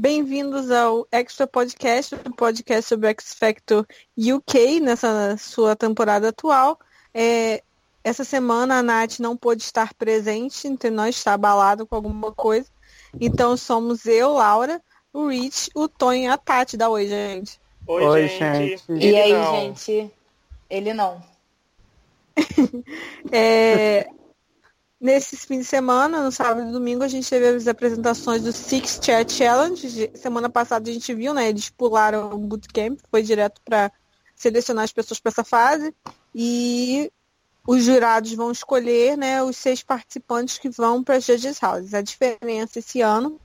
Bem-vindos ao Extra Podcast, um podcast sobre X Factor UK nessa sua temporada atual. É, essa semana a Nath não pôde estar presente, entre nós está abalado com alguma coisa. Então somos eu, Laura, o Rich, o Tonho e a Tati. Dá oi, gente. Oi, oi gente. gente. E aí, não. gente? Ele não. é, Nesse fim de semana, no sábado e domingo, a gente teve as apresentações do Six Chair Challenge. Semana passada a gente viu, né? Eles pularam o bootcamp, foi direto para selecionar as pessoas para essa fase. E os jurados vão escolher né, os seis participantes que vão para as Judges Houses. A diferença esse ano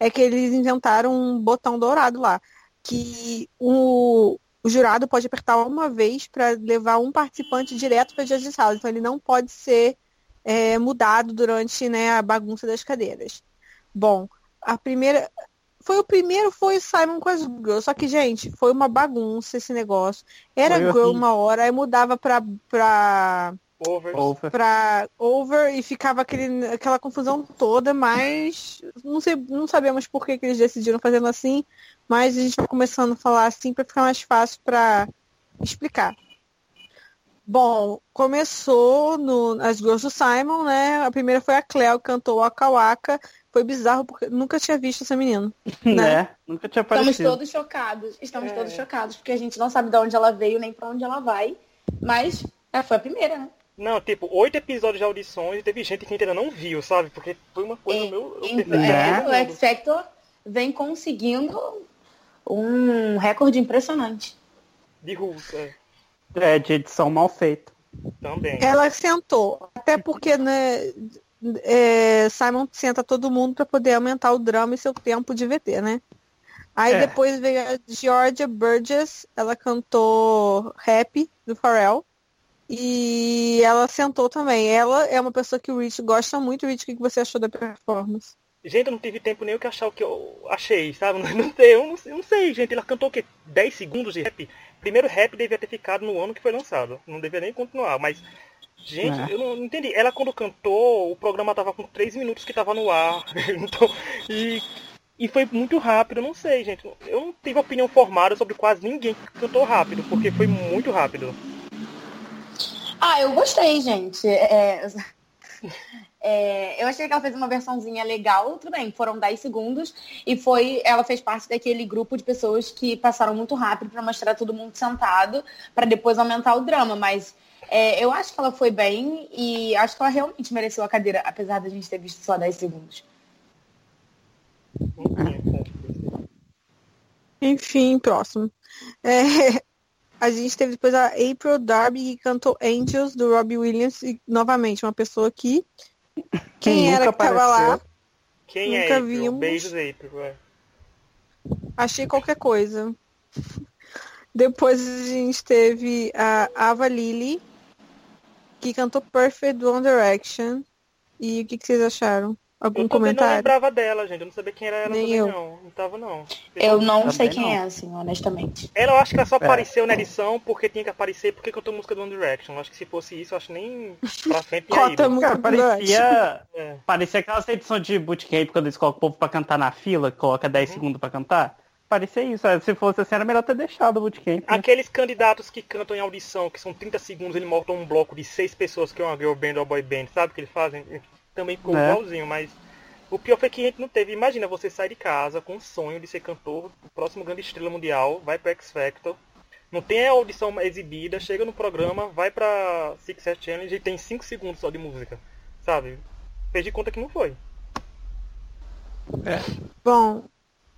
é que eles inventaram um botão dourado lá, que o, o jurado pode apertar uma vez para levar um participante direto para a Judges House. Então ele não pode ser é, mudado durante né, a bagunça das cadeiras. Bom, a primeira. Foi o primeiro, foi o Simon com as girls. Só que, gente, foi uma bagunça esse negócio. Era foi girl uma hora, aí mudava pra. pra over. Pra over e ficava aquele, aquela confusão toda, mas não, sei, não sabemos por que, que eles decidiram fazendo assim, mas a gente vai começando a falar assim para ficar mais fácil para explicar. Bom, começou no, as Girls do Simon, né? A primeira foi a Cleo, que cantou Waka Waka. Foi bizarro, porque nunca tinha visto essa menina. Né? É, nunca tinha aparecido. Estamos todos chocados. Estamos é. todos chocados, porque a gente não sabe de onde ela veio, nem para onde ela vai. Mas ela foi a primeira, né? Não, tipo, oito episódios de audições e teve gente que ainda não viu, sabe? Porque foi uma coisa e, meu. é, o X Factor vem conseguindo um recorde impressionante. De russo, é. É, de edição mal feita. Também. Ela sentou. Até porque, né, é, Simon senta todo mundo para poder aumentar o drama e seu tempo de VT, né? Aí é. depois veio a Georgia Burgess, ela cantou Happy, do Pharrell. E ela sentou também. Ela é uma pessoa que o Rich gosta muito. Rich, o que você achou da performance? Gente, eu não tive tempo nem o que achar o que eu achei, sabe? Não, não sei, eu não, eu não sei, gente. Ela cantou o quê? 10 segundos de rap? Primeiro rap devia ter ficado no ano que foi lançado. Não deveria nem continuar, mas. Gente, é. eu não, não, entendi. Ela quando cantou, o programa tava com 3 minutos que tava no ar. então, e, e foi muito rápido, eu não sei, gente. Eu não tive opinião formada sobre quase ninguém que cantou rápido, porque foi muito rápido. Ah, eu gostei, gente. É... É, eu achei que ela fez uma versãozinha legal, tudo bem, foram 10 segundos e foi, ela fez parte daquele grupo de pessoas que passaram muito rápido para mostrar todo mundo sentado, para depois aumentar o drama, mas é, eu acho que ela foi bem e acho que ela realmente mereceu a cadeira, apesar da gente ter visto só 10 segundos. Enfim, próximo. É, a gente teve depois a April Darby que cantou Angels do Robbie Williams e novamente uma pessoa que quem, era que apareceu? tava lá? Quem Nunca é April? vimos. Beijos, April. É. Achei qualquer coisa. Depois a gente teve a Ava Lily, que cantou Perfect One Direction. E o que, que vocês acharam? Algum eu comentário? Eu não lembrava dela, gente. Eu não sabia quem era ela Nem também, eu. não. Não tava, não. Eu não sei quem não. é, assim, honestamente. Ela, eu acho que ela só é. apareceu na edição porque tinha que aparecer porque cantou música do One Direction. Eu acho que se fosse isso, eu acho que nem pra frente ia ido. Cara, parecia, é. parecia aquelas edições de bootcamp quando eles colocam o povo pra cantar na fila, coloca 10 uhum. segundos pra cantar. Parecia isso. Se fosse assim, era melhor ter deixado o bootcamp. Né? Aqueles candidatos que cantam em audição, que são 30 segundos, ele montam um bloco de seis pessoas, que é uma girl band ou boy band, sabe? Que eles fazem. Também ficou é. igualzinho, mas o pior foi que a gente não teve. Imagina você sair de casa com o sonho de ser cantor, o próximo grande estrela mundial, vai para X Factor, não tem a audição exibida, chega no programa, vai pra Six Set Challenge e tem 5 segundos só de música. Sabe? Fez de conta que não foi. É. Bom,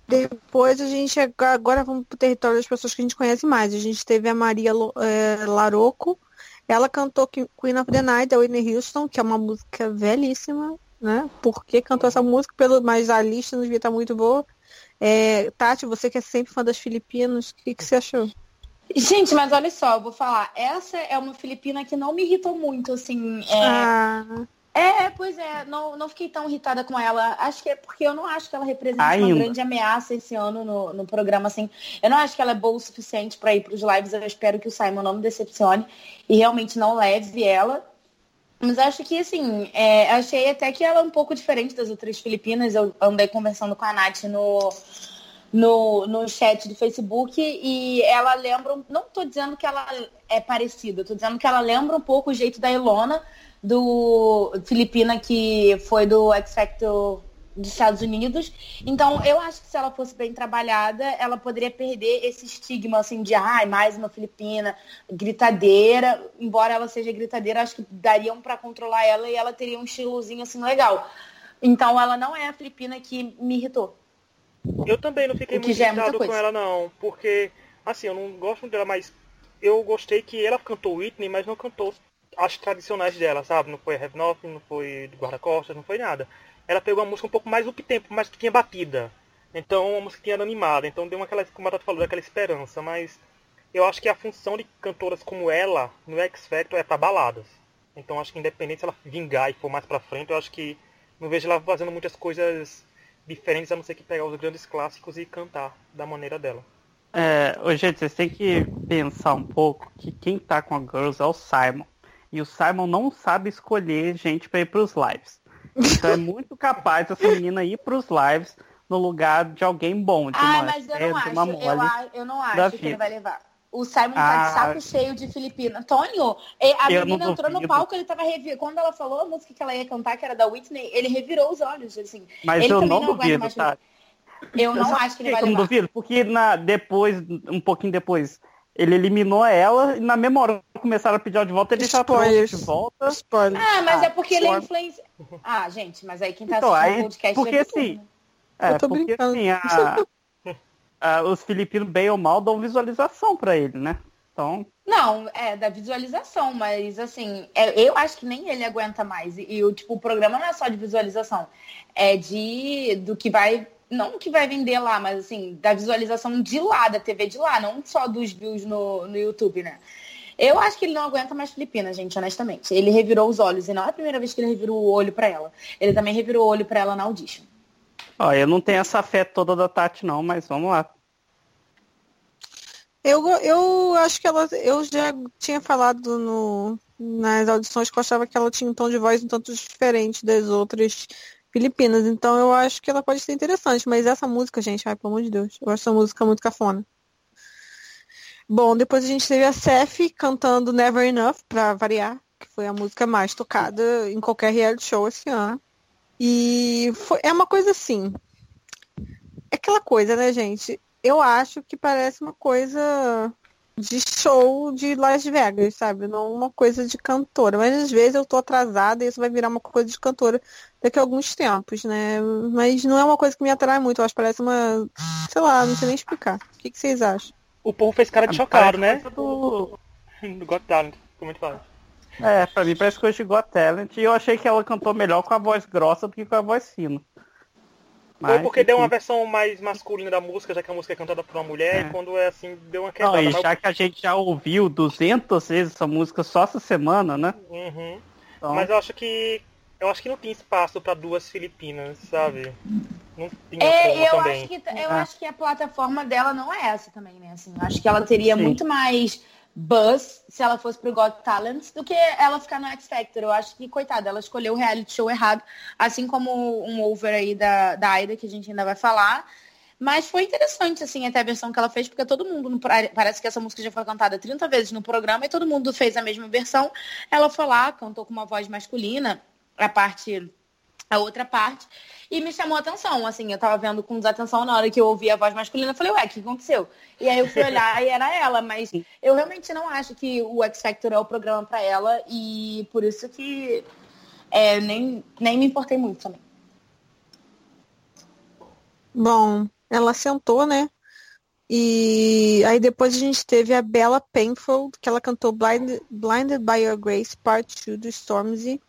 depois a gente agora vamos pro território das pessoas que a gente conhece mais. A gente teve a Maria é, Laroco. Ela cantou Queen of the Night da Whitney Houston, que é uma música velhíssima, né? Por que cantou essa música, pelo, mas a lista não devia estar muito boa. É, Tati, você que é sempre fã das Filipinas, o que, que você achou? Gente, mas olha só, eu vou falar. Essa é uma filipina que não me irritou muito, assim. É, ah. É pois é, não, não fiquei tão irritada com ela. Acho que é porque eu não acho que ela representa Ainda. uma grande ameaça esse ano no, no programa, assim. Eu não acho que ela é boa o suficiente para ir para os lives. Eu espero que o Simon não me decepcione e realmente não leve ela. Mas acho que, assim, é, achei até que ela é um pouco diferente das outras filipinas. Eu andei conversando com a Nath no, no, no chat do Facebook e ela lembra, não estou dizendo que ela é parecida, estou dizendo que ela lembra um pouco o jeito da Ilona, do Filipina que foi do X Factor dos Estados Unidos. Então, eu acho que se ela fosse bem trabalhada, ela poderia perder esse estigma assim de ai, ah, mais uma filipina, gritadeira. Embora ela seja gritadeira, acho que dariam para controlar ela e ela teria um estilozinho assim legal. Então, ela não é a filipina que me irritou. Eu também não fiquei muito é irritado com ela não, porque assim, eu não gosto dela, mas eu gostei que ela cantou Whitney, mas não cantou as tradicionais dela, sabe? Não foi Have Nothing, não foi Guarda-Costas, não foi nada. Ela pegou uma música um pouco mais up-tempo, mais que tinha batida. Então, uma música que tinha animada. Então, deu uma aquela, como a Tata falou, aquela esperança. Mas eu acho que a função de cantoras como ela no X Factor é para baladas. Então, acho que independente se ela vingar e for mais pra frente, eu acho que não vejo ela fazendo muitas coisas diferentes, a não ser que pegar os grandes clássicos e cantar da maneira dela. É, gente, vocês têm que pensar um pouco que quem tá com a Girls é o Simon. E o Simon não sabe escolher gente para ir pros lives. Então é muito capaz essa menina ir pros lives no lugar de alguém bom. De ah, uma mas eu não acho. Eu, eu, não acho que ele vai levar. O Simon ah, tá de ah, saco cheio de Filipina. Antônio, a menina entrou no palco, ele tava revirando. Quando ela falou a música que ela ia cantar, que era da Whitney, ele revirou os olhos, assim. Mas ele eu não, não duvido, tá? Eu não eu acho que ele vai levar. Eu não duvido, porque na, depois, um pouquinho depois, ele eliminou ela e na mesma hora começaram a pedir ela de volta, ele já trouxe de volta. Spoiler. Ah, mas ah, é porque ele é influência. Ah, gente, mas aí quem tá então, assistindo o podcast porque assim, é, porque brincando. assim, a, a, os filipinos bem ou mal dão visualização para ele, né? Então. Não, é da visualização, mas assim, é, eu acho que nem ele aguenta mais. E, e o tipo, o programa não é só de visualização, é de do que vai não que vai vender lá, mas assim, da visualização de lá, da TV de lá, não só dos views no, no YouTube, né? Eu acho que ele não aguenta mais Filipina, gente, honestamente. Ele revirou os olhos, e não é a primeira vez que ele revirou o olho para ela. Ele também revirou o olho para ela na audition. Ó, eu não tenho essa fé toda da Tati, não, mas vamos lá. Eu, eu acho que ela. Eu já tinha falado no, nas audições que eu achava que ela tinha um tom de voz um tanto diferente das outras Filipinas. Então eu acho que ela pode ser interessante. Mas essa música, gente, ai, pelo amor de Deus, eu acho essa música muito cafona. Bom, depois a gente teve a Seth cantando Never Enough, pra variar, que foi a música mais tocada em qualquer reality show esse ano. E foi, é uma coisa assim. É aquela coisa, né, gente? Eu acho que parece uma coisa de show de Las Vegas, sabe? Não uma coisa de cantora. Mas às vezes eu tô atrasada e isso vai virar uma coisa de cantora daqui a alguns tempos, né? Mas não é uma coisa que me atrai muito. Eu acho que parece uma. Sei lá, não sei nem explicar. O que, que vocês acham? O povo fez cara de chocado, né? Do... do Got Talent, como gente fala. É, pra mim parece coisa de Got Talent. E eu achei que ela cantou melhor com a voz grossa do que com a voz fina. Mas, Ou porque enfim. deu uma versão mais masculina da música, já que a música é cantada por uma mulher, é. quando é assim, deu uma quebrada. Não, e já que a gente já ouviu 200 vezes essa música só essa semana, né? Uhum. Então... Mas eu acho que eu acho que não tinha espaço para duas filipinas, sabe? Não tinha é, eu também. Acho que, eu ah. acho que a plataforma dela não é essa também, né? Assim, eu acho que ela teria Sim. muito mais buzz se ela fosse pro Got Talent do que ela ficar no X Factor. Eu acho que, coitada, ela escolheu o reality show errado, assim como um over aí da, da Aida, que a gente ainda vai falar. Mas foi interessante, assim, até a versão que ela fez, porque todo mundo, parece que essa música já foi cantada 30 vezes no programa e todo mundo fez a mesma versão. Ela foi lá, cantou com uma voz masculina, a parte, a outra parte. E me chamou a atenção, assim, eu tava vendo com desatenção na hora que eu ouvi a voz masculina, eu falei, ué, o que aconteceu? E aí eu fui olhar e era ela, mas eu realmente não acho que o X Factor é o programa para ela e por isso que é, nem, nem me importei muito também. Bom, ela sentou, né? E aí depois a gente teve a Bella Painful, que ela cantou Blind, Blinded by Your Grace, Part 2 do Stormzy.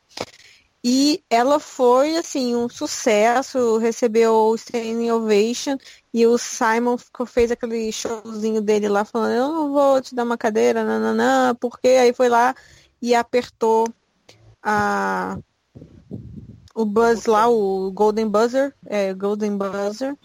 E ela foi, assim, um sucesso, recebeu o Standing Ovation e o Simon ficou, fez aquele showzinho dele lá falando, eu não vou te dar uma cadeira, nananã, porque aí foi lá e apertou a o buzz lá, o Golden Buzzer, é, Golden Buzzer,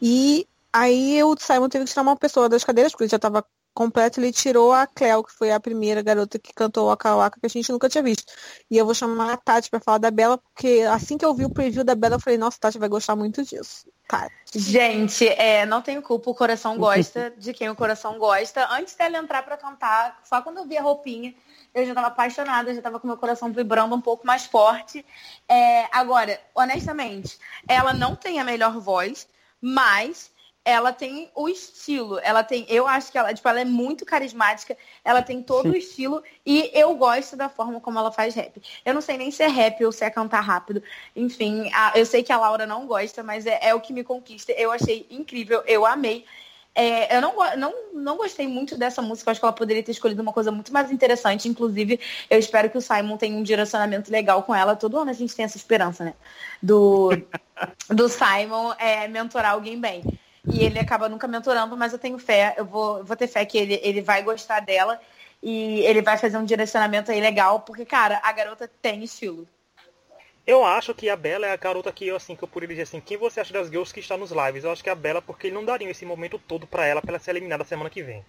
e aí o Simon teve que tirar uma pessoa das cadeiras, porque ele já estava completo, ele tirou a Cleo, que foi a primeira garota que cantou Waka Waka, que a gente nunca tinha visto. E eu vou chamar a Tati para falar da Bela, porque assim que eu vi o preview da Bela, eu falei, nossa, Tati vai gostar muito disso. Tati. Gente, é, não tenho culpa, o coração gosta de quem o coração gosta. Antes dela entrar para cantar, só quando eu vi a roupinha, eu já estava apaixonada, já estava com meu coração vibrando um pouco mais forte. É, agora, honestamente, ela não tem a melhor voz, mas ela tem o estilo. Ela tem, eu acho que ela, tipo, ela é muito carismática, ela tem todo Sim. o estilo e eu gosto da forma como ela faz rap. Eu não sei nem se é rap ou se é cantar rápido. Enfim, a, eu sei que a Laura não gosta, mas é, é, o que me conquista. Eu achei incrível, eu amei. É, eu não, não, não gostei muito dessa música, acho que ela poderia ter escolhido uma coisa muito mais interessante. Inclusive, eu espero que o Simon tenha um direcionamento legal com ela. Todo ano a gente tem essa esperança, né? Do, do Simon é, mentorar alguém bem e ele acaba nunca mentorando, mas eu tenho fé, eu vou, vou ter fé que ele, ele vai gostar dela e ele vai fazer um direcionamento aí legal, porque, cara, a garota tem estilo. Eu acho que a Bela é a garota que eu, assim, que eu poderia dizer assim, quem você acha das girls que está nos lives? Eu acho que é a Bela, porque ele não daria esse momento todo para ela, pra ela ser eliminada semana que vem.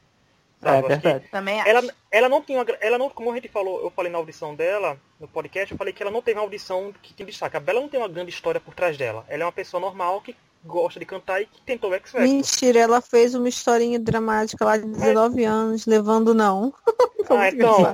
É, verdade. Também ela, acho. ela não tinha ela não, como a gente falou, eu falei na audição dela, no podcast, eu falei que ela não teve uma audição que tem destaque. A Bela não tem uma grande história por trás dela. Ela é uma pessoa normal que gosta de cantar e que tentou o X Factor. Mentira, ela fez uma historinha dramática lá de 19 é. anos, levando não. ah, então.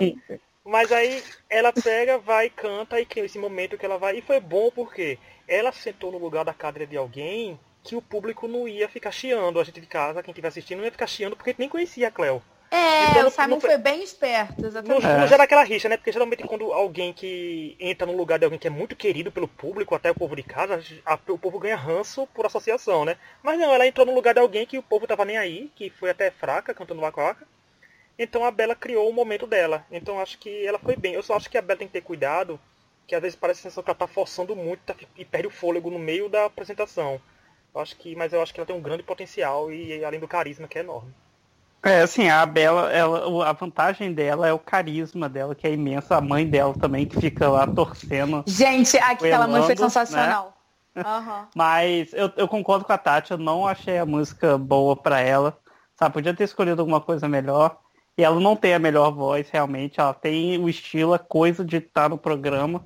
Mas aí ela pega, vai, canta e cria esse momento que ela vai. E foi bom porque ela sentou no lugar da cadeira de alguém que o público não ia ficar chiando. A gente de casa, quem estiver assistindo, não ia ficar chiando porque nem conhecia a Cleo. É, então, o Simon foi bem esperto, exatamente. Não, não gera aquela rixa, né? Porque geralmente quando alguém que entra no lugar de alguém que é muito querido pelo público, até o povo de casa, a, o povo ganha ranço por associação, né? Mas não, ela entrou no lugar de alguém que o povo tava nem aí, que foi até fraca, cantando Waka Waka. Então a Bela criou o momento dela. Então acho que ela foi bem. Eu só acho que a Bela tem que ter cuidado, que às vezes parece a sensação que ela tá forçando muito tá, e perde o fôlego no meio da apresentação. Eu acho que, mas eu acho que ela tem um grande potencial e além do carisma que é enorme. É, assim, a Bela, ela, a vantagem dela é o carisma dela, que é imenso. A mãe dela também, que fica lá torcendo. Gente, aquela mãe foi sensacional. Né? Uhum. Mas eu, eu concordo com a Tati, eu não achei a música boa pra ela. Sabe, podia ter escolhido alguma coisa melhor. E ela não tem a melhor voz, realmente. Ela tem o estilo, a coisa de estar no programa.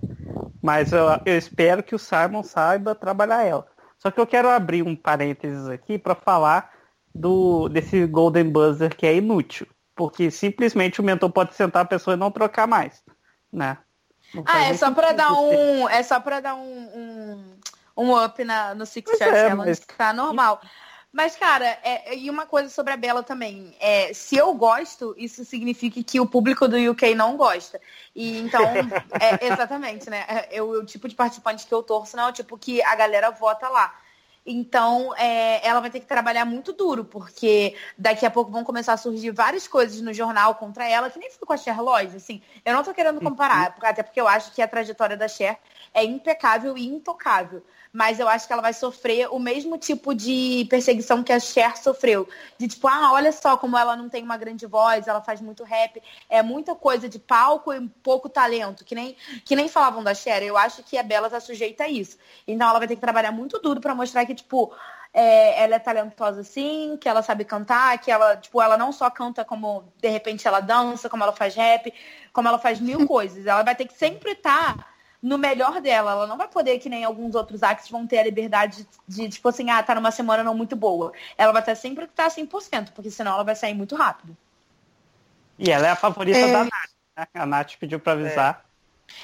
Mas eu, eu espero que o Simon saiba trabalhar ela. Só que eu quero abrir um parênteses aqui para falar do desse Golden Buzzer que é inútil. Porque simplesmente o mentor pode sentar a pessoa e não trocar mais. Né? ah, é só para dar um. É só para dar um, um, um, up na, no Six Shot é, Challenge, mas... que tá normal. Mas, cara, é, e uma coisa sobre a Bela também. É, se eu gosto, isso significa que o público do UK não gosta. E então, é, exatamente, né? É, eu, o tipo de participante que eu torço não é o tipo que a galera vota lá. Então, é, ela vai ter que trabalhar muito duro, porque daqui a pouco vão começar a surgir várias coisas no jornal contra ela, que nem foi com a Cher Lloyd, assim. Eu não tô querendo comparar, uhum. até porque eu acho que a trajetória da Cher é impecável e intocável mas eu acho que ela vai sofrer o mesmo tipo de perseguição que a Cher sofreu. De tipo, ah, olha só como ela não tem uma grande voz, ela faz muito rap, é muita coisa de palco e pouco talento, que nem, que nem falavam da Cher. Eu acho que a Bela tá sujeita a isso. Então ela vai ter que trabalhar muito duro para mostrar que, tipo, é, ela é talentosa sim, que ela sabe cantar, que ela, tipo, ela não só canta como de repente ela dança, como ela faz rap, como ela faz mil coisas. Ela vai ter que sempre estar. Tá no melhor dela. Ela não vai poder, que nem alguns outros acts, vão ter a liberdade de, de, tipo assim, ah, tá numa semana não muito boa. Ela vai ter sempre que estar tá 100%, porque senão ela vai sair muito rápido. E ela é a favorita é... da Nath, né? A Nath pediu pra avisar.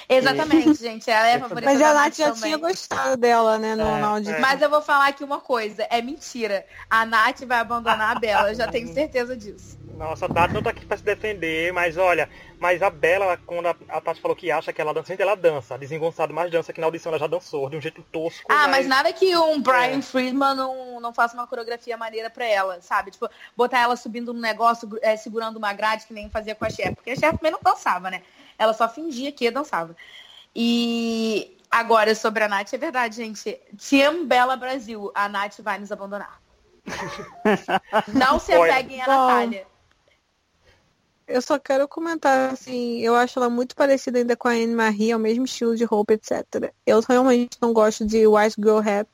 É. Exatamente, gente. Ela é a favorita Mas a Nath já também. tinha gostado dela, né, no, é, é. Mas eu vou falar aqui uma coisa. É mentira. A Nath vai abandonar a Bela. Eu já tenho certeza disso. Nossa, a Tati não tá aqui pra se defender, mas olha, mas a Bela, quando a, a Tati falou que acha que ela dança, ela dança. Desengonçado mais dança que na audição ela já dançou, de um jeito tosco. Ah, mas, mas nada que um Brian é. Friedman não, não faça uma coreografia maneira pra ela, sabe? Tipo, botar ela subindo no negócio, é, segurando uma grade que nem fazia com a chefe. Porque a chefe também não dançava, né? Ela só fingia que dançava. E agora, sobre a Nath, é verdade, gente. Team Bela Brasil, a Nath vai nos abandonar. não se apeguem à Natália. Eu só quero comentar, assim, eu acho ela muito parecida ainda com a Anne Marie, é o mesmo estilo de roupa, etc. Eu realmente não gosto de White Girl Rap.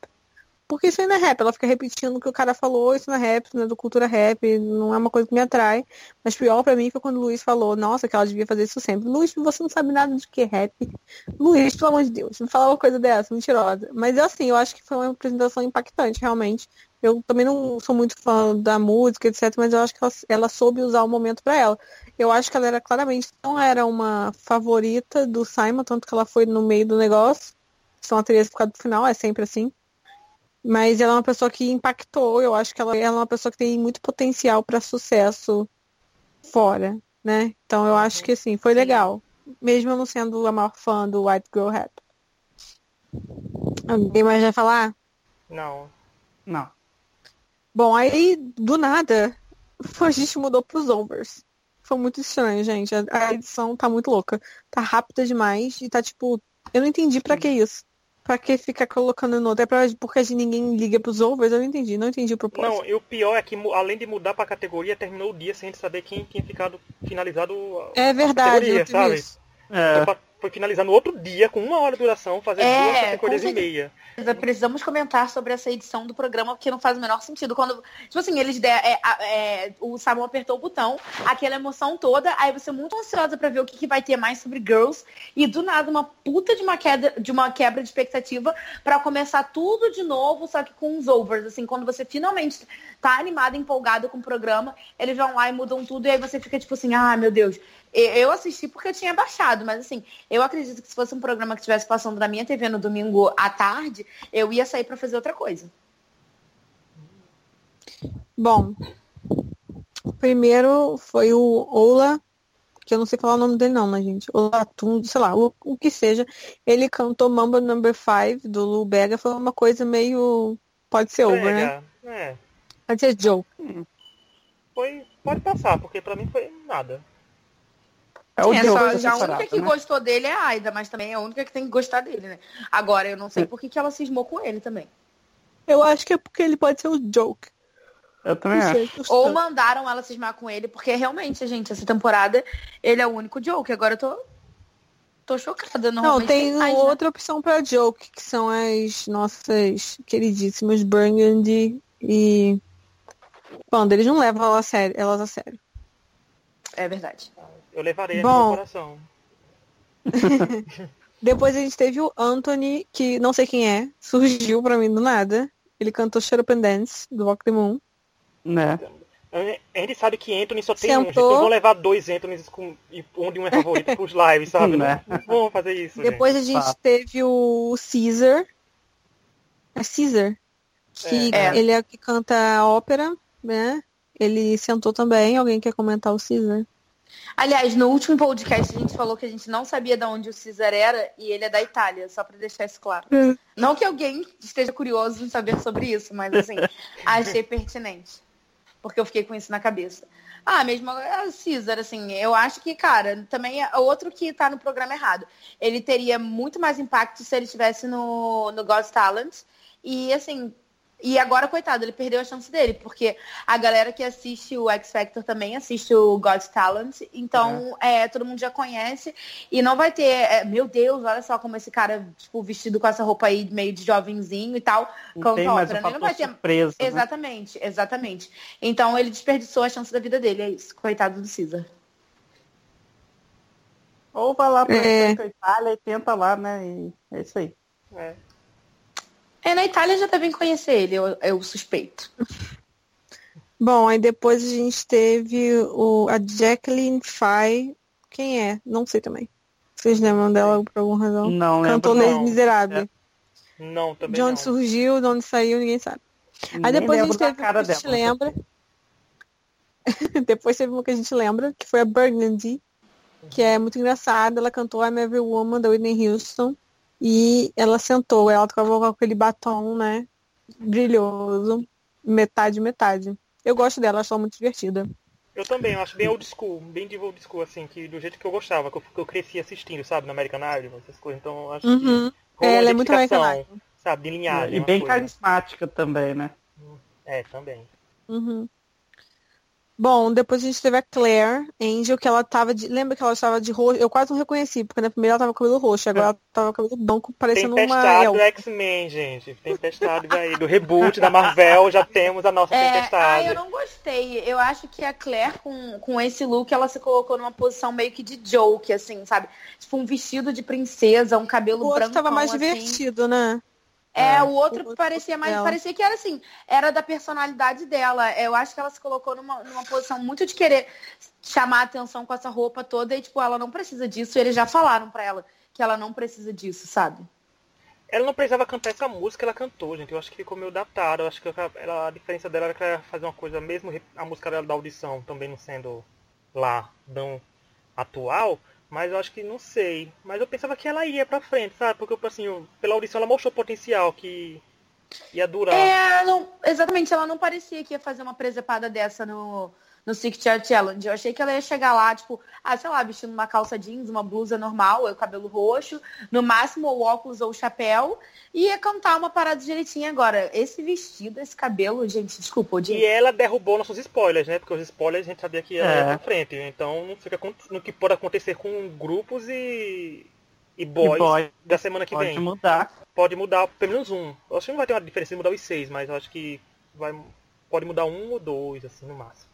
porque isso ainda é rap. Ela fica repetindo o que o cara falou, isso não é rap, isso não é do cultura rap, não é uma coisa que me atrai. Mas pior pra mim foi quando o Luiz falou, nossa, que ela devia fazer isso sempre. Luiz, você não sabe nada de que é rap. Luiz, pelo amor de Deus, não fala uma coisa dessa, mentirosa. Mas assim, eu acho que foi uma apresentação impactante, realmente. Eu também não sou muito fã da música, etc, mas eu acho que ela, ela soube usar o momento para ela. Eu acho que ela era claramente não era uma favorita do Simon, tanto que ela foi no meio do negócio. São atrizes por causa do final, é sempre assim. Mas ela é uma pessoa que impactou, eu acho que ela, ela é uma pessoa que tem muito potencial para sucesso fora, né? Então eu acho que assim, foi legal. Mesmo eu não sendo a maior fã do White Girl Rap. Alguém mais vai falar? Não. Não. Bom, aí do nada a gente mudou pros overs. Foi muito estranho, gente. A, a edição tá muito louca. Tá rápida demais e tá tipo. Eu não entendi pra que isso. Pra que ficar colocando no outro? É pra, porque ninguém liga pros overs? Eu não entendi, não entendi o propósito. Não, e o pior é que além de mudar pra categoria, terminou o dia sem saber quem tinha ficado finalizado É verdade, categoria, sabe? Isso. É. Então, foi finalizar no outro dia, com uma hora de duração, fazer É, duas categorias e meia. Precisamos comentar sobre essa edição do programa, porque não faz o menor sentido. Quando, tipo assim, eles der, é, é, o Simon apertou o botão, aquela emoção toda, aí você é muito ansiosa pra ver o que, que vai ter mais sobre Girls, e do nada uma puta de uma queda, de uma quebra de expectativa pra começar tudo de novo, só que com os overs, assim, quando você finalmente tá animado, empolgado com o programa, eles vão lá e mudam tudo, e aí você fica tipo assim, ah, meu Deus. Eu assisti porque eu tinha baixado, mas assim, eu acredito que se fosse um programa que estivesse passando na minha TV no domingo à tarde, eu ia sair pra fazer outra coisa. Bom, primeiro foi o Ola, que eu não sei falar o nome dele não, né, gente? Olatum, sei lá, o, o que seja. Ele cantou Mamba Number 5 do Lu Bega, foi uma coisa meio. Pode ser over, né? É, Pode ser joke. foi, pode passar, porque pra mim foi nada. É o É, só, já a única que né? gostou dele é a Aida, mas também é a única que tem que gostar dele, né? Agora, eu não sei por que, que ela cismou com ele também. Eu acho que é porque ele pode ser o joke. Eu também Não acho. sei, Ou mandaram ela cismar com ele, porque realmente, gente, essa temporada ele é o único joke. Agora eu tô. Tô chocada. Não, tem mais, né? outra opção pra joke, que são as nossas queridíssimas Burgundy e. Quando eles não levam elas a sério. Elas a sério. É verdade. Eu levarei Bom. no coração. Depois a gente teve o Anthony, que não sei quem é, surgiu pra mim do nada. Ele cantou Shut Up and Dance, do Walk the Moon. Né? A gente sabe que Anthony só tem um, gente. Sentou. Não vão levar dois Anthonys com, e onde um é favorito pros lives, sabe? Né? Vão fazer isso, Depois a gente Tá. teve o Caesar. É Caesar? Que É. ele é o que canta ópera, né? Ele sentou também. Alguém quer comentar o Caesar? Aliás, no último podcast a gente falou que a gente não sabia de onde o Cesar era e ele é da Itália, só pra deixar isso claro. É. Não que alguém esteja curioso em saber sobre isso, mas assim, achei pertinente. Porque eu fiquei com isso na cabeça. Ah, mesmo é, Cesar, assim, eu acho que, cara, também é outro que tá no programa errado. Ele teria muito mais impacto se ele estivesse no, no God's Talent. E assim, e agora, coitado, ele perdeu a chance dele, porque a galera que assiste o X Factor também assiste o God's Talent, então é, todo mundo já conhece e não vai ter, é, meu Deus, olha só como esse cara, tipo, vestido com essa roupa aí meio de jovenzinho e tal, Não canta tem ópera. Ele não vai ter surpresa. né? Exatamente, exatamente. Então ele desperdiçou a chance da vida dele, é isso. Coitado do Caesar. Ou vai lá pra É. Itália e tenta lá, né? E é isso aí. É. É, na Itália já devem conhecer ele, eu, eu suspeito. Bom, aí depois a gente teve o, a Jacqueline Fay. Quem é? Não sei também. Vocês lembram dela por alguma razão? Não lembro. Cantou não. Les Miserables. Não, também De onde não. surgiu, de onde saiu, ninguém sabe. Aí Nem depois a lembro gente da teve cara uma que a gente dela. lembra. depois teve uma que a gente lembra, que foi a Burgundy, que é muito engraçada. Ela cantou I'm Every Woman da Whitney Houston. E ela sentou, ela tocava com aquele batom, né? Brilhoso. Metade, metade. Eu gosto dela, acho ela muito divertida. Eu também, eu acho bem old school, bem de old school, assim, que do jeito que eu gostava, que eu, que eu cresci assistindo, sabe, na American Idol, essas coisas, então eu acho Uhum. que rolou Ela é muito American Idol. Sabe, de linhagem. E bem coisa. carismática também, né? É, também. Uhum. Bom, depois a gente teve a Claire Angel, que ela tava de. Lembra que ela estava de roxo? Eu quase não reconheci, porque na primeira ela tava com cabelo roxo, agora ela tava com cabelo branco, parecendo Tempestade uma. do X-Men, gente. Tempestade aí, do reboot da Marvel, já temos a nossa É, Tempestade. ah, eu não gostei. Eu acho que a Claire, com, com esse look, ela se colocou numa posição meio que de joke, assim, sabe? Tipo, um vestido de princesa, um cabelo O outro branco. tava mais assim. divertido, né? É, É. o outro O parecia mais. dela. Parecia que era assim, era da personalidade dela. Eu acho que ela se colocou numa, numa posição muito de querer chamar a atenção com essa roupa toda e, tipo, ela não precisa disso. E eles já falaram pra ela que ela não precisa disso, sabe? Ela não precisava cantar essa música, ela cantou, gente. Eu acho que ficou meio datado. Eu acho que ela- a diferença dela era que ela ia fazer uma coisa, mesmo a música dela da audição também não sendo lá tão atual. Mas eu acho que não sei. Mas eu pensava que ela ia pra frente, sabe? Porque, assim, eu- pela audição ela mostrou potencial que ia durar. É, não, exatamente, ela não parecia que ia fazer uma presepada dessa no, no Six Chair Challenge. Eu achei que ela ia chegar lá, tipo, ah, sei lá, vestindo uma calça jeans, uma blusa normal, o cabelo roxo, no máximo o óculos ou o chapéu, e ia cantar uma parada direitinho. Agora, esse vestido, esse cabelo, gente, desculpa, o E dia. ela derrubou nossos spoilers, né? Porque os spoilers a gente sabia que ia É. pra frente. Então não fica com- no que pode acontecer com grupos e, e E boys boy, da semana que pode vem. mudar. Pode mudar pelo menos um. Eu acho que não vai ter uma diferença de mudar os seis, mas eu acho que vai, pode mudar um ou dois, assim, no máximo.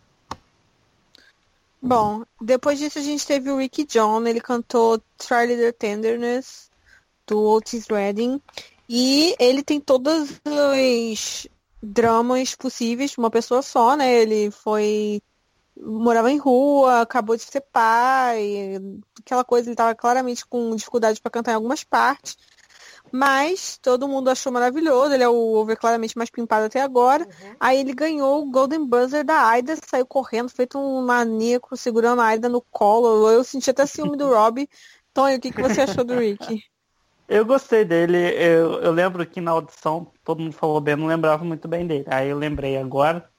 Bom, depois disso a gente teve o Ricky John, ele cantou Try the Tenderness do Otis Redding e ele tem todos os dramas possíveis de uma pessoa só, né? Ele foi morava em rua, acabou de ser pai, aquela coisa, ele tava claramente com dificuldade para cantar em algumas partes. Mas todo mundo achou maravilhoso, ele é o over claramente mais pimpado até agora. Aí ele ganhou o Golden Buzzer da Aida, saiu correndo, feito um maníaco, segurando a Aida no colo. Eu senti até ciúme do Rob. Tony, o que, que você achou do Rick? Eu gostei dele. Eu, eu lembro que na audição todo mundo falou bem, eu não lembrava muito bem dele. Aí eu lembrei agora.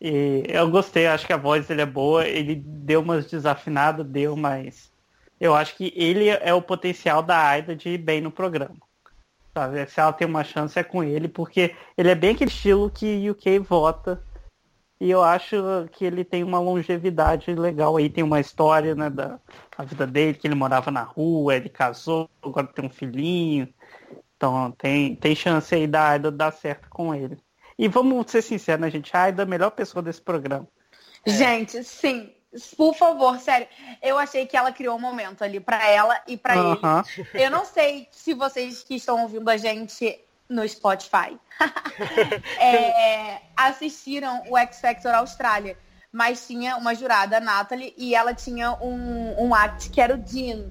E eu gostei, acho que a voz dele é boa. Ele deu umas desafinadas, deu, mas eu acho que ele é o potencial da Aida de ir bem no programa. Sabe? Se ela tem uma chance é com ele, porque ele é bem aquele estilo que UK vota. E eu acho que ele tem uma longevidade legal aí, tem uma história né, da a vida dele, que ele morava na rua, ele casou, agora tem um filhinho. Então tem, tem chance aí da Aida dar certo com ele. E vamos ser sinceros, né, gente? A Aida é a melhor pessoa desse programa. Gente, sim. Por favor, sério. Eu achei que ela criou um momento ali pra ela e pra ele. Aham. Eu não sei se vocês que estão ouvindo a gente no Spotify é, assistiram o X Factor Austrália, mas tinha uma jurada, a Natalie, e ela tinha um, um act que era o Dean.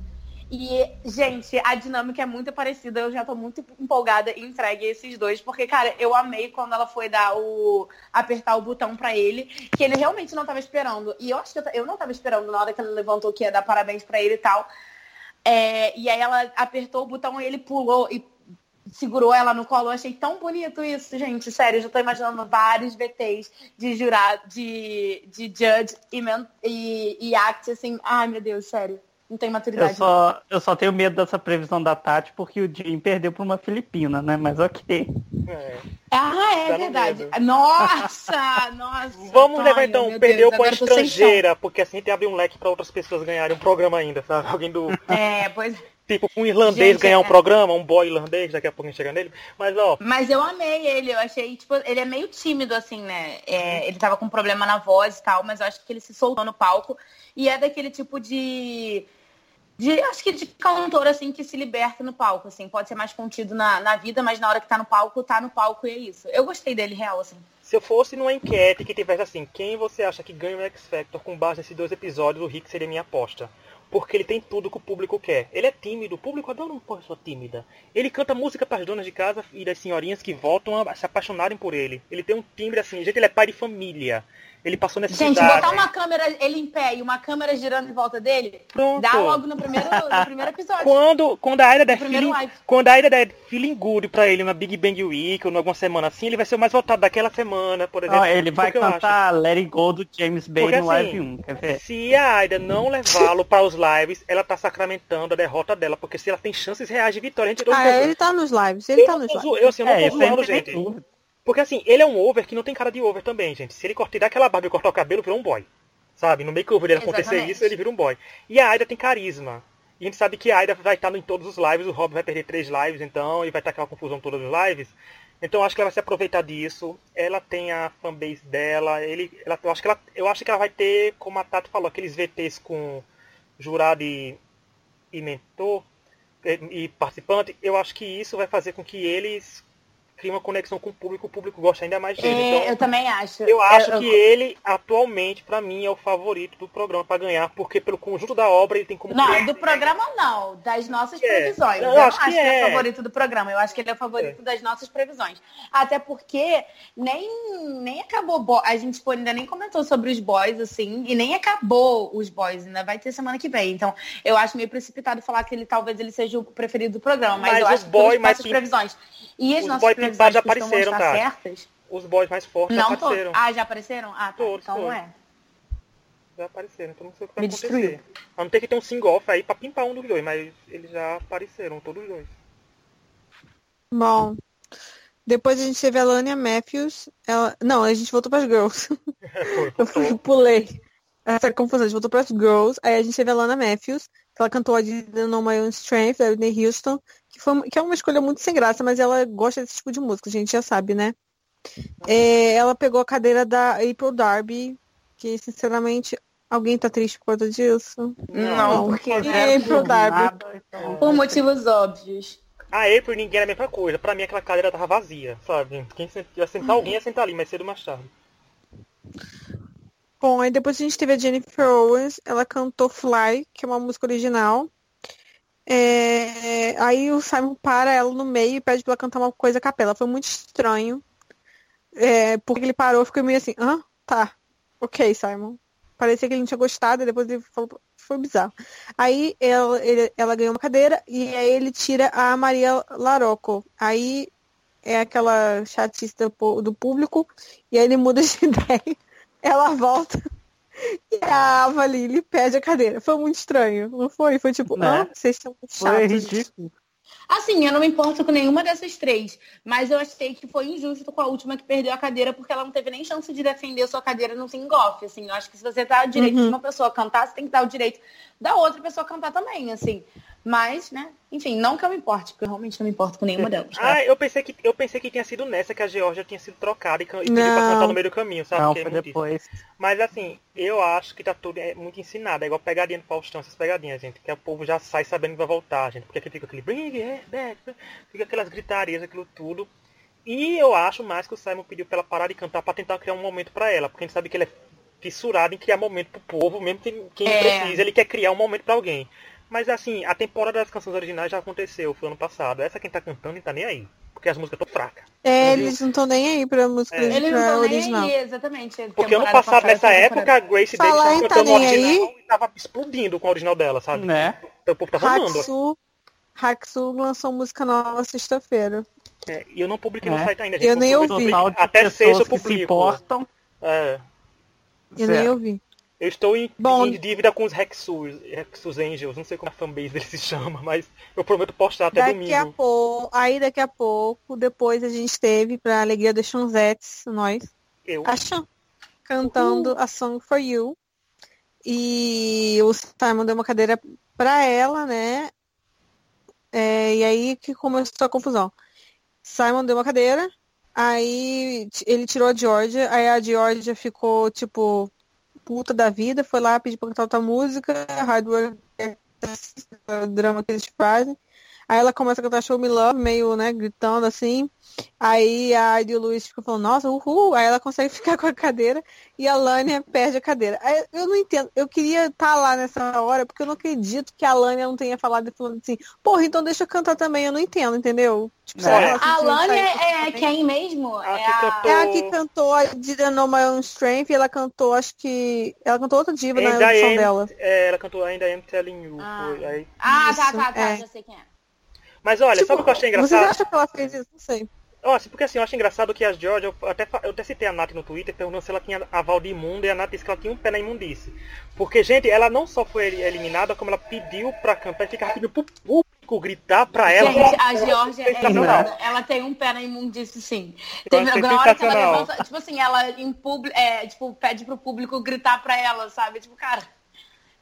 E, gente, a dinâmica é muito parecida. Eu já tô muito empolgada e entregue esses dois, porque, cara, eu amei quando ela foi dar o. apertar o botão pra ele, que ele realmente não tava esperando. E eu acho que eu, eu não tava esperando na hora que ela levantou que ia dar parabéns pra ele e tal. É, e aí ela apertou o botão e ele pulou e segurou ela no colo. Eu achei tão bonito isso, gente. Sério, eu já tô imaginando vários VTs de jurado, de, de judge e, e, e act, assim. Ai, meu Deus, sério. Não tem Eu maturidade. só, eu só tenho medo dessa previsão da Tati porque o Jim perdeu pra uma filipina, né? Mas ok. É. Ah, é Dá verdade. medo. Nossa, nossa. Vamos Tonho, levar então, perdeu Deus, com a eu estrangeira, porque assim tem abre um leque pra outras pessoas ganharem um programa ainda, sabe? Alguém do. É, pois. Tipo, um irlandês Gente, ganhar um é. programa, um boy irlandês, daqui a pouco a gente chega nele. Mas ó, Mas eu amei ele, eu achei, tipo, ele é meio tímido, assim, né? É, ele tava com problema na voz e tal, mas eu acho que ele se soltou no palco. E é daquele tipo de. De acho que de cantor, assim, que se liberta no palco, assim. Pode ser mais contido na, na vida, mas na hora que tá no palco, tá no palco e é isso. Eu gostei dele, real, assim. se eu fosse numa enquete que tivesse assim, quem você acha que ganha o X Factor com base nesses dois episódios, o Rick seria minha aposta. Porque ele tem tudo que o público quer. Ele é tímido, o público adora uma pessoa tímida. Ele canta música para as donas de casa e das senhorinhas que voltam a se apaixonarem por ele. Ele tem um timbre assim, gente, ele é pai de família. Ele passou nessa Gente, botar uma câmera, ele em pé e uma câmera girando em volta dele, Pronto. dá logo no primeiro, no primeiro episódio. Quando, quando a Aida der feeling, live. quando a Aida der feeling good pra ele na Big Bang Week ou em alguma semana assim, ele vai ser o mais votado daquela semana, por exemplo. Ó, ele vai cantar Let It Go do James Bay Porque, no assim, Live 1, quer ver? Se a Aida não levá-lo para os lives, ela tá sacramentando a derrota dela, porque se ela tem chances reais de vitória, a gente não Ah, ele tá nos lives, ele eu, tá nos lives. eu, assim, eu não É, tô zoando, gente. dúvida. Porque assim, ele é um over que não tem cara de over também, gente. Se ele cortar daquela barba e cortar o cabelo, virou um boy. Sabe? No makeover dele acontecer Exatamente. isso, ele vira um boy. E a Aida tem carisma. E a gente sabe que a Aida vai estar em todos os lives, o Rob vai perder três lives, então, e vai estar aquela confusão todas as lives. Então acho que ela vai se aproveitar disso. Ela tem a fanbase dela. Ele, ela, eu, acho que ela, eu acho que ela vai ter, como a Tati falou, aqueles VTs com jurado e, e mentor e, e participante. Eu acho que isso vai fazer com que eles criem uma conexão com o público. O público gosta ainda mais dele. É, então, eu também acho. eu acho eu- que ele, atualmente, pra mim, é o favorito do programa pra ganhar, porque pelo conjunto da obra ele tem como. Não, do programa não, das nossas É. previsões. Eu Eu, não acho acho que que é é. o favorito do programa, eu acho que ele é o favorito das nossas previsões. Até porque nem, nem acabou, bo- a gente tipo, ainda nem comentou sobre os boys, assim, e nem acabou os boys, ainda vai ter semana que vem. Então, eu acho meio precipitado falar que ele talvez ele seja o preferido do programa, mas, Mas eu acho que boy pelas mais nossas pim- previsões. E as os nossas previsões já apareceram, certas, Os boys mais fortes já não todos. apareceram. Ah, já apareceram? Ah, tá. Todos, então todos. é. Já apareceram, então não sei o que vai Me acontecer. destruiu. A não ter que ter um sing-off aí pra pimpar um dos dois, mas eles já apareceram, todos os dois. Bom. Depois a gente teve a Lania Matthews. Ela... Não, a gente voltou para as girls. Eu pulei. Essa confusão, a gente voltou para as girls. Aí a gente teve a Lana Matthews, que ela cantou a de No My Own Strength, da Whitney Houston, que, foi, que é uma escolha muito sem graça, mas ela gosta desse tipo de música, a gente já sabe, né? É, ela pegou a cadeira da April Darby, que sinceramente, alguém tá triste por causa disso? Não, porque E zero April por Darby. Nada, então- Por motivos óbvios. A April ninguém era a mesma coisa. Pra mim aquela cadeira tava vazia, sabe? Quem ia sentar alguém ia sentar ali, mais cedo mais tarde. Bom, aí depois a gente teve a Jennifer Owens, ela cantou Fly, que é uma música original. É, Aí o Simon para ela no meio e pede pra ela cantar uma coisa a capela. Foi muito estranho. É, porque ele parou, ficou meio assim, hã? Tá. Ok, Simon. Parecia que ele não tinha gostado, e depois ele falou, foi bizarro. Aí ela, ele- ela ganhou uma cadeira e aí ele tira a Maria Larocco. Aí é aquela pu- do público, e aí ele muda de ideia. Ela volta e a Ava Lili perde a cadeira. Foi muito estranho, não foi? Foi tipo, Né? ah, vocês são muito Foi chatos. ridículo. Assim, eu não me importo com nenhuma dessas três, mas eu achei que foi injusto com a última que perdeu a cadeira, porque ela não teve nem chance de defender sua cadeira no sing-off, assim. Eu acho que se você o direito Uhum. de uma pessoa cantar, você tem que dar o direito da outra pessoa cantar também, assim. Mas, né, enfim, não que eu me importe, porque eu realmente não me importo com nenhuma delas. tá? Ah, eu pensei que eu pensei que tinha sido nessa que a Georgia tinha sido trocada e, e pediu pra cantar no meio do caminho, sabe? Não, Porque é foi isso. depois. Mas assim, eu acho que tá tudo é muito ensinado. É igual pegadinha do Faustão, essas pegadinhas, gente. Que o povo já sai sabendo que vai voltar, gente. Porque aqui fica aquele bring it back, fica aquelas gritarias, aquilo tudo. E eu acho mais que o Simon pediu pra ela parar de cantar pra tentar criar um momento pra ela. Porque a gente sabe que ele é fissurado em criar momento pro povo, mesmo que quem É. precisa, ele quer criar um momento pra alguém. Mas assim, a temporada das canções originais já aconteceu, foi ano passado. Essa quem tá cantando não tá nem aí. Porque as músicas estão fracas. É, eles não estão nem aí pra música É. Eles não pra estão nem original. aí, exatamente. Porque ano passado, nessa essa época, a. Grace Falar Davis tá cantando nem original aí? e tava explodindo com o original dela, sabe? Né? Então o povo tava amando. Haxu, lançou música nova sexta-feira. É, e eu não publiquei no É. site ainda. Eu nem Não ouvi. Até sexta eu que se publico. importam. É, Eu nem Zero. ouvi. eu estou em, Bom. em dívida com os Rexus, Rexus Angels. Não sei como a fanbase deles se chama, mas eu prometo postar até Daqui a domingo. pouco, aí daqui a pouco, depois a gente teve, pra alegria dos Chanzettes, nós, Eu. a Chan cantando a Song for You. E o Simon deu uma cadeira pra ela, né? É, e aí que começou a confusão. Simon deu uma cadeira, aí ele tirou a Georgia, aí a Georgia ficou, tipo, puta da vida, foi lá pedir pra cantar outra música, Hard drama que eles fazem. Aí ela começa a cantar Show Me Love, meio, né, gritando assim. Aí a Adi Luiz fica falando, nossa, uhul. Aí ela consegue ficar com a cadeira e a Lânia perde a cadeira. Aí eu não entendo. Eu queria estar lá nessa hora, porque eu não acredito que a Lânia não tenha falado e falando assim, porra, então deixa eu cantar também. Eu não entendo, entendeu? Tipo, É. lá, A sair- é, é quem mesmo? É que a... cantou- É a que cantou a Didn't Know My Own Strength e ela cantou, acho que. Ela cantou outra diva na Ainda edição dela. é, ela cantou Ainda Am Telling You. Ah. foi, aí- Ah, tá, tá, tá, é. já sei quem é. Mas olha, Tipo, sabe o que eu achei Vocês engraçado? acham que ela fez isso? Não sei. Ó, assim, porque assim, eu acho engraçado que as Georgia, eu até, eu até citei a Nath no Twitter perguntando se ela tinha aval de imunda e a Nath disse que ela tinha um pé na imundice. Porque, gente, ela não só foi eliminada, como ela pediu pra cantar e ficava pedindo pro público gritar pra ela. Gente, a Georgia é engraçada. Ela tem um pé na imundice, sim. Teve achei alguma hora que ela levanta, tipo assim, ela em público, é, tipo, pede pro público gritar pra ela, sabe? Tipo, cara,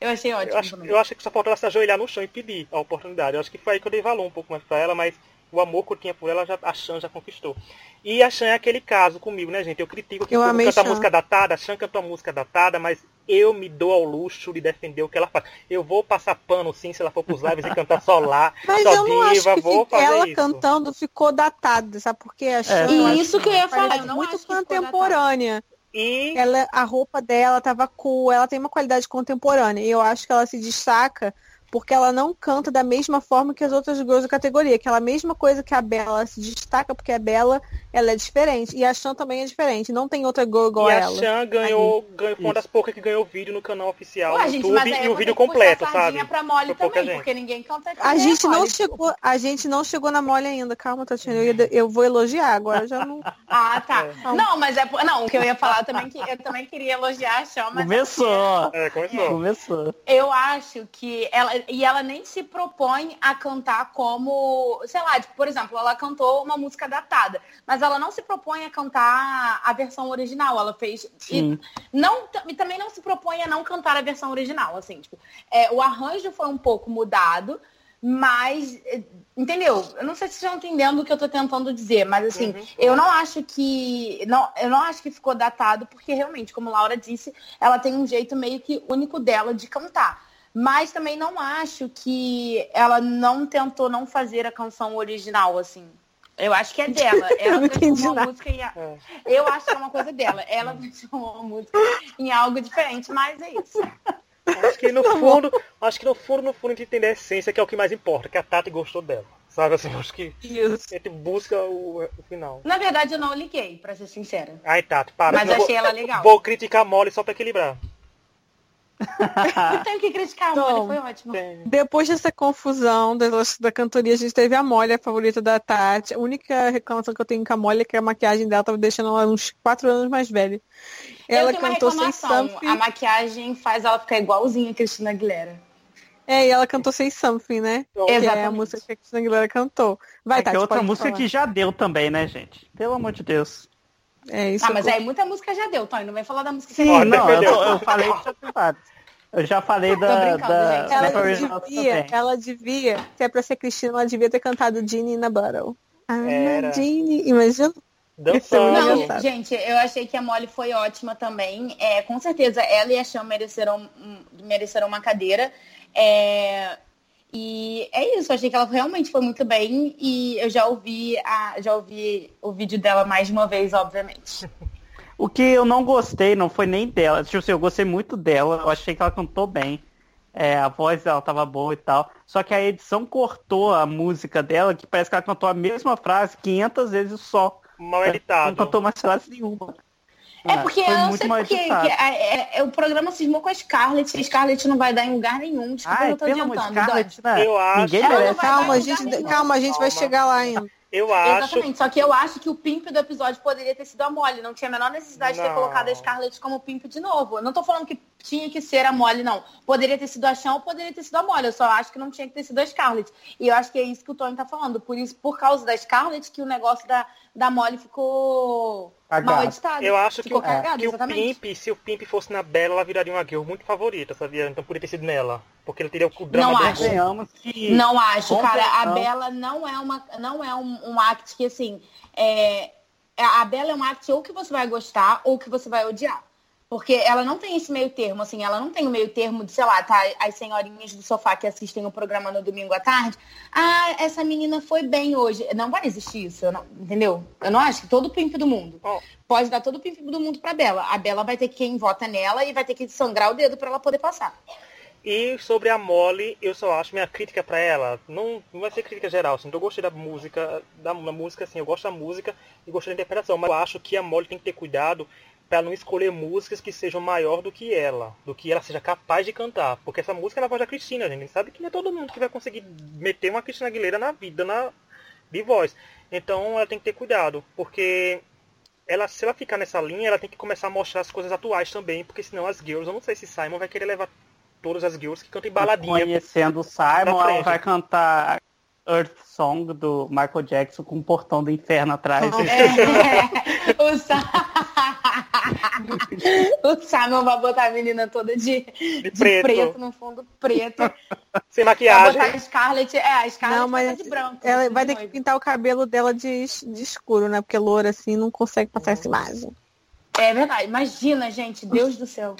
eu achei ótimo Eu acho, eu acho que só faltou ela se ajoelhar no chão e pedir a oportunidade. Eu acho que foi aí que eu dei valor um pouco mais pra ela, mas o amor que eu tinha por ela, já, a Chan já conquistou. E a Chan é aquele caso comigo, né, gente? Eu critico que Eu canta Chan. música datada, a Chan canta uma música datada, mas eu me dou ao luxo de defender o que ela faz. Eu vou passar pano, sim, se ela for pros lives e cantar só lá, Mas só eu não acho diva, vou fazer ela isso. cantando ficou datada, sabe? Porque a Chan, E eu acho isso que eu ia falar, eu não muito acho que ficou contemporânea. E Ela, a roupa dela tava cool, ela tem uma qualidade contemporânea. E eu acho que ela se destaca porque ela não canta da mesma forma que as outras girls da categoria. Aquela mesma coisa que a Bella ela se destaca, porque a Bella ela é diferente. E a Chan também é diferente. Não tem outra girl igual E a a ela. Chan ganhou, ganhou foi uma das poucas que ganhou vídeo no canal oficial Ué, no gente, YouTube e o vídeo completo, a sabe? pra Molly também, porque ninguém canta A gente, não Molly. chegou, a gente não chegou na mole ainda. Calma, Tatiana. Eu, ia- eu vou elogiar agora. Já não... Ah, tá. É. Não, mas é. Não, o que eu ia falar também que eu também queria elogiar a Shawn, mas. Começou. É, começou. Começou. Eu acho que ela. E ela nem se propõe a cantar como. Sei lá, tipo, por exemplo, ela cantou uma música datada. Mas ela não se propõe a cantar a versão original. Ela fez. Sim. E, não, e também não se propõe a não cantar a versão original. Assim, tipo, é, o arranjo foi um pouco mudado. Mas, eh, entendeu? Eu não sei se vocês estão entendendo o que eu tô tentando dizer, mas assim, Uhum. eu não acho que. Não, eu não acho que ficou datado, porque realmente, como Laura disse, ela tem um jeito meio que único dela de cantar. Mas também não acho que ela não tentou não fazer a canção original, assim. Eu acho que é dela. Ela não entendi transformou a nada. música em. É. Eu acho que é uma coisa dela. Ela transformou a música em algo diferente, mas é isso. Acho que no fundo, acho que no fundo, no fundo a gente entende a essência, que é o que mais importa, que a Tati gostou dela. Sabe assim, acho que Isso. a gente busca o, o final. Na verdade, eu não liguei, pra ser sincera. Ai, Tati, para. Mas eu vou- achei ela legal. Vou criticar a Molly só pra equilibrar. Não tenho que criticar, Tom, amor, foi ótimo. Depois dessa confusão da, da cantoria, a gente teve a Molly, a favorita da Tati. A única reclamação que eu tenho com a Molly é que a maquiagem dela tava deixando ela uns 4 anos mais velha. Ela eu tenho uma cantou sem reclamação. something. A maquiagem faz ela ficar igualzinha a Cristina Aguilera. É, e ela cantou sem something, né? Que é a Exatamente. música que a Cristina Aguilera cantou. Vai, É que Tati, é outra pode música falar. que já deu também, né, gente? Pelo amor de Deus. É isso. Ah, mas aí muita música já deu, Tony. Não vai falar da música que Sim, Ó, não, eu, eu falei. Eu já falei da, brincando, da gente. ela devia, ela devia, se é pra ser Cristina, ela devia ter cantado Genie na Battle. I'm Era. a Genie. Imagina. Dançando. Não, gente, eu achei que a Molly foi ótima também. É, com certeza, ela e a Cham mereceram, mereceram uma cadeira. É, e é isso, eu achei que ela realmente foi muito bem. E eu já ouvi, a, já ouvi o vídeo dela mais de uma vez, obviamente. O que eu não gostei não foi nem dela. Tipo assim, eu gostei muito dela. Eu achei que ela cantou bem. É, a voz dela tava boa e tal. Só que a edição cortou a música dela, que parece que ela cantou a mesma frase 500 vezes só. Mal Não editado. cantou mais frase nenhuma. É Ah, porque foi eu não muito sei porque a- é- é- o programa cismou com a Scarlett e a Scarlett não vai dar em lugar nenhum. Desculpa, Ai, eu tô pelo amor de adiantando. Scarlett, né? Eu acho- Ninguém não merece. Calma, gente, nenhum. calma, a gente vai chegar lá ainda. Eu acho. Exatamente, só que eu acho que o pimp do episódio poderia ter sido a Molly. Não tinha a menor necessidade de ter Não. colocado a Scarlett como pimp de novo. Eu não tô falando que tinha que ser a Molly, não. Poderia ter sido a Chão ou poderia ter sido a Molly. Eu só acho que não tinha que ter sido a Scarlett. E eu acho que é isso que o Tony tá falando. Por isso, por causa da Scarlett, que o negócio da, da Molly ficou Cagado. mal editado. Eu acho que, ficou o, cagado, que o. Pimp, se o Pimp fosse na Bela, ela viraria uma girl muito favorita, sabia? Então poderia ter sido nela. Porque ele teria o drama Não acho. que Não acho, cara. A. Bela não é uma, não é um, um act que assim, é, a Bela é um act ou que você vai gostar ou que você vai odiar. Porque ela não tem esse meio termo, assim, ela não tem o meio termo de, sei lá, tá, as senhorinhas do sofá que assistem o programa no domingo à tarde. Ah, essa menina foi bem hoje. Não vai existir isso, não- entendeu? Eu não acho que todo pimp do mundo. Ó, Pode dar todo o pimp do mundo pra Bela. A Bela vai ter quem vota nela e vai ter que sangrar o dedo pra ela poder passar. E sobre a Molly, eu só acho minha crítica pra ela, não, não vai ser crítica geral, assim, eu gostei da música, da, da música, assim, eu gosto da música e gostei da interpretação, mas eu acho que a Molly tem que ter cuidado pra não escolher músicas que sejam maior do que ela, do que ela seja capaz de cantar, porque essa música é na voz da Cristina, gente, a gente sabe que não é todo mundo que vai conseguir meter uma Cristina Aguilera na vida, na, de voz. Então ela tem que ter cuidado, porque ela, se ela ficar nessa linha, ela tem que começar a mostrar as coisas atuais também, porque senão as girls, eu não sei se Simon vai querer levar todas as girls que cantam em baladinha. conhecendo o Simon, ela vai cantar Earth Song do Michael Jackson com um portão do inferno atrás. É, o, Sa... o Simon vai botar a menina toda de, de, de preto. preto. no fundo preto. Sem maquiagem. Vai botar a Scarlett, é, a Scarlett não, mas de branco. Ela vai ter que pintar o cabelo dela de, de escuro, né? Porque loura assim não consegue passar essa imagem. É verdade. Imagina, gente, Deus do céu.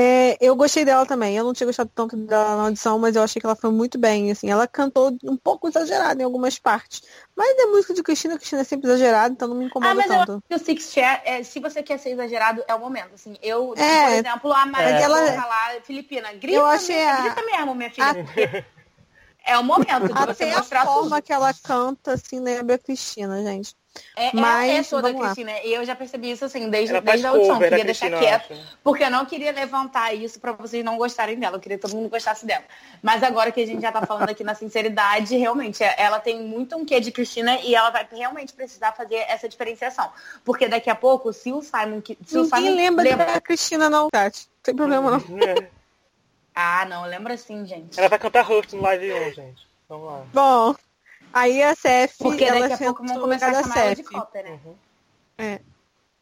É, eu gostei dela também. Eu não tinha gostado tanto dela na audição, mas eu achei que ela foi muito bem. Assim, ela cantou um pouco exagerada em algumas partes. Mas é música de Cristina, Cristina é sempre exagerada, então não me incomoda ah, mas tanto. Eu acho que o Six Chair, é, se você quer ser exagerado, é o momento. Assim, eu, é, por exemplo, a Maria é. ela... lá, Filipina, grita, eu achei a... grita mesmo, minha filha. A... É o momento de Até você mostrar a forma tudo. que ela canta, assim, lembra a Cristina, gente. É, Mas, é a pessoa da Cristina. E eu já percebi isso assim, desde, desde a audição. Queria deixar quieto. Porque eu não queria levantar isso para vocês não gostarem dela. Eu queria que todo mundo gostasse dela. Mas agora que a gente já tá falando aqui na sinceridade, realmente, ela tem muito um quê de Cristina e ela vai realmente precisar fazer essa diferenciação. Porque daqui a pouco, se o Simon. Se o Simon lembra, lembra da Cristina, não, Tati. Não tem problema, não. É. Ah, não, lembra sim, gente. Ela vai cantar Hurt no live 1, gente. Vamos lá. Bom, Aí a CF. Porque ela daqui a pouco vão começar a chamar de né? Uhum. É.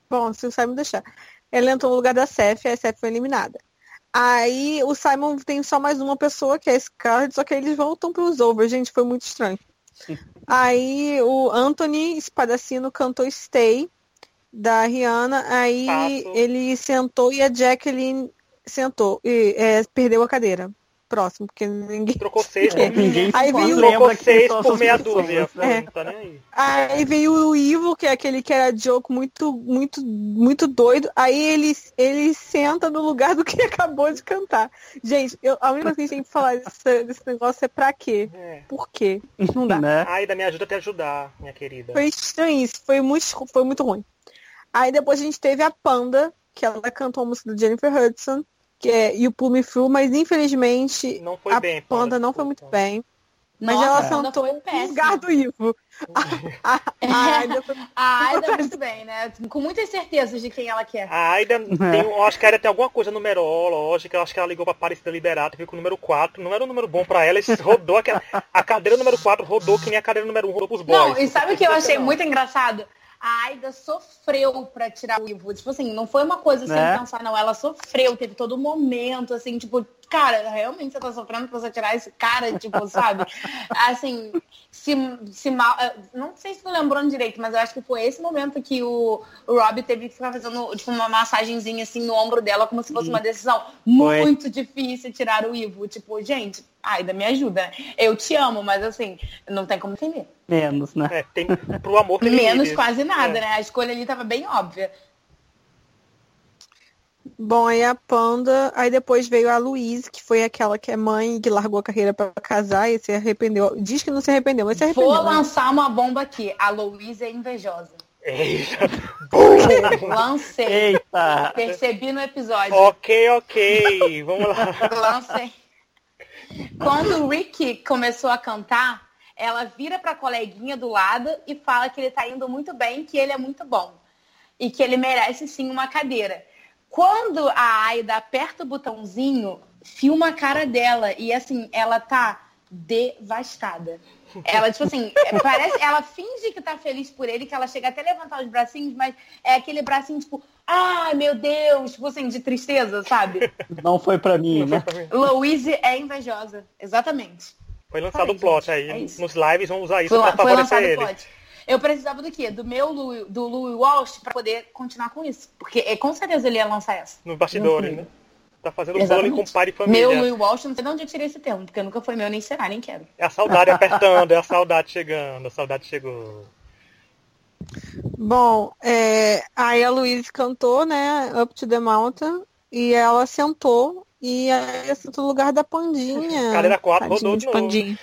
Bom, se o Simon deixar. Ela entrou no lugar da CF, a CF foi eliminada. Aí o Simon tem só mais uma pessoa, que é a Scarlett, só que eles voltam para os over. Gente, foi muito estranho. Aí o Anthony Espadacino cantou Stay, da Rihanna. Aí Passo. ele sentou e a Jacqueline sentou e é, perdeu a cadeira próximo, porque ninguém. Trocou seis, né? ninguém aí veio trocou seis por meia dúzia. É. Tá aí. aí veio o Ivo, que é aquele que era jogo muito, muito, muito doido. Aí ele, ele senta no lugar do que acabou de cantar. Gente, eu, a única coisa que a gente tem que falar desse, desse negócio é pra quê? É. Por quê? Não dá. Né? Ainda me ajuda a te ajudar, minha querida. Foi estranho isso, foi muito, foi muito ruim. Aí depois a gente teve a Panda, que ela cantou a música do Jennifer Hudson que é, e o Pull Me Through, mas infelizmente não foi a bem, Panda não foi muito bem. Mas Nossa, ela sentou no lugar do Ivo. A, a, a Aida foi, a Aida muito bem, né? Com muitas certezas de quem ela quer. A Aida, tem, eu acho que a Aida tem alguma coisa numerológica, eu acho que ela ligou pra Aparecida Liberata, viu com o número 4, não era um número bom pra ela, e rodou aquela, a cadeira número 4 rodou que nem a cadeira número 1 rodou pros boys. Não, e sabe o que eu achei muito engraçado? A Aida sofreu para tirar o Ivo. Tipo assim, não foi uma coisa sem né? pensar, não. Ela sofreu, teve todo momento, assim, tipo, cara, realmente você tá sofrendo pra você tirar esse cara, tipo, sabe? Assim, se, se mal. Eh, não sei se tô lembrando direito, mas eu acho que foi esse momento que o, o Rob teve que ficar fazendo tipo, uma massagenzinha assim no ombro dela, como se fosse uma decisão foi. muito difícil tirar o Ivo. Tipo, gente, Aida, me ajuda. Eu te amo, mas assim, não tem como entender. Menos, né? É, tem, pro amor tem Menos quase nada, é. né? A escolha ali tava bem óbvia. Bom, aí a Panda, aí depois veio a Luiz, que foi aquela que é mãe que largou a carreira para casar e se arrependeu. Diz que não se arrependeu, mas se arrependeu. Vou né? lançar uma bomba aqui. A Luiz é invejosa. Eita. Lancei. Eita. Percebi no episódio. Ok, ok. Vamos lá. Lancei. Quando o Ricky começou a cantar, ela vira pra coleguinha do lado e fala que ele tá indo muito bem, que ele é muito bom. E que ele merece sim uma cadeira. Quando a Aida aperta o botãozinho, filma a cara dela e assim, ela tá devastada. Ela, tipo assim, parece, ela finge que tá feliz por ele, que ela chega até a levantar os bracinhos, mas é aquele bracinho, tipo, ai meu Deus, tipo assim, de tristeza, sabe? Não foi pra mim, né? Louise é invejosa, exatamente. Foi lançado um plot aí. É nos lives vamos usar isso foi, pra favorecer ele. Plot. Eu precisava do quê? Do meu Louis, do Louis Walsh para poder continuar com isso. Porque é, com certeza ele ia lançar essa. Nos bastidores, né? Tá fazendo Exatamente. bullying com pai e família. Meu Louis Walsh, não sei de onde eu tirei esse termo, porque nunca foi meu, nem será, nem quero. É a saudade apertando, é a saudade chegando, a saudade chegou. Bom, é, aí a Luiz cantou, né, Up to the Mountain, e ela sentou, e aí sentou no lugar da Pandinha. Cadeira 4 rodou de, de Pandinha.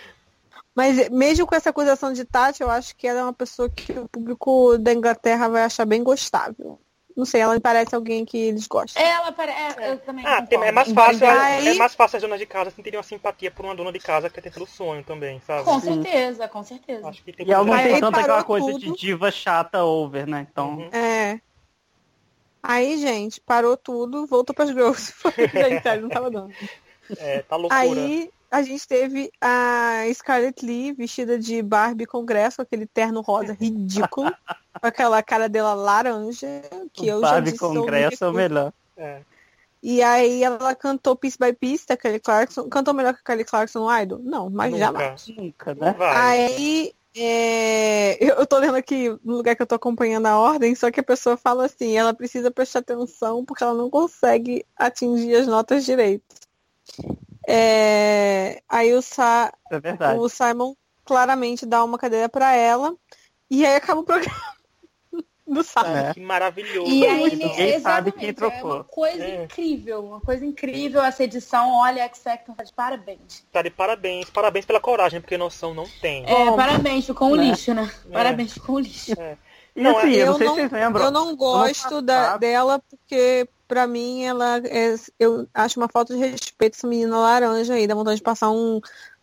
Mas mesmo com essa acusação de Tati, eu acho que ela é uma pessoa que o público da Inglaterra vai achar bem gostável. Não sei, ela me parece alguém que eles gostam. Ela parece. É, eu também. Ah, tem, é mais fácil. Aí... É mais fácil as donas de casa sentirem uma simpatia por uma dona de casa que ter pelo sonho também, sabe? Com certeza, com certeza. Acho que tem e ela não tem tanta aquela coisa tudo. de diva chata over, né? Então. Uhum. É. Aí, gente, parou tudo, voltou para as girls. gente, não tava dando. É, tá loucura. Aí a gente teve a Scarlett Lee vestida de Barbie Congresso, aquele terno rosa ridículo, com aquela cara dela laranja, que eu Barbie já disse. Congresso é o melhor. É. E aí ela cantou Piece by Piece da Kelly Clarkson. Cantou melhor que a Kelly Clarkson no Idol? Não, mas Nunca. jamais. Nunca, né? vai. Aí é, eu eu tô lendo aqui no lugar que eu tô acompanhando a ordem, só que a pessoa fala assim, ela precisa prestar atenção porque ela não consegue atingir as notas direito. É, aí o, Sa, É o Simon claramente dá uma cadeira pra ela e aí acaba o programa do Simon. É. Que maravilhoso. E aí, Ninguém sabe quem é trocou. uma coisa É. incrível, uma coisa incrível essa edição. Olha, X Factor tá de parabéns. Tá de parabéns. Parabéns pela coragem, porque noção não tem. É, Bom, parabéns, ficou um né? lixo, né? Parabéns, ficou um lixo. E Não, assim, eu eu não sei não- se vocês lembram. Eu não gosto da, dela porque, pra mim, ela é, eu acho uma falta de respeito essa menina laranja aí. Dá vontade de passar um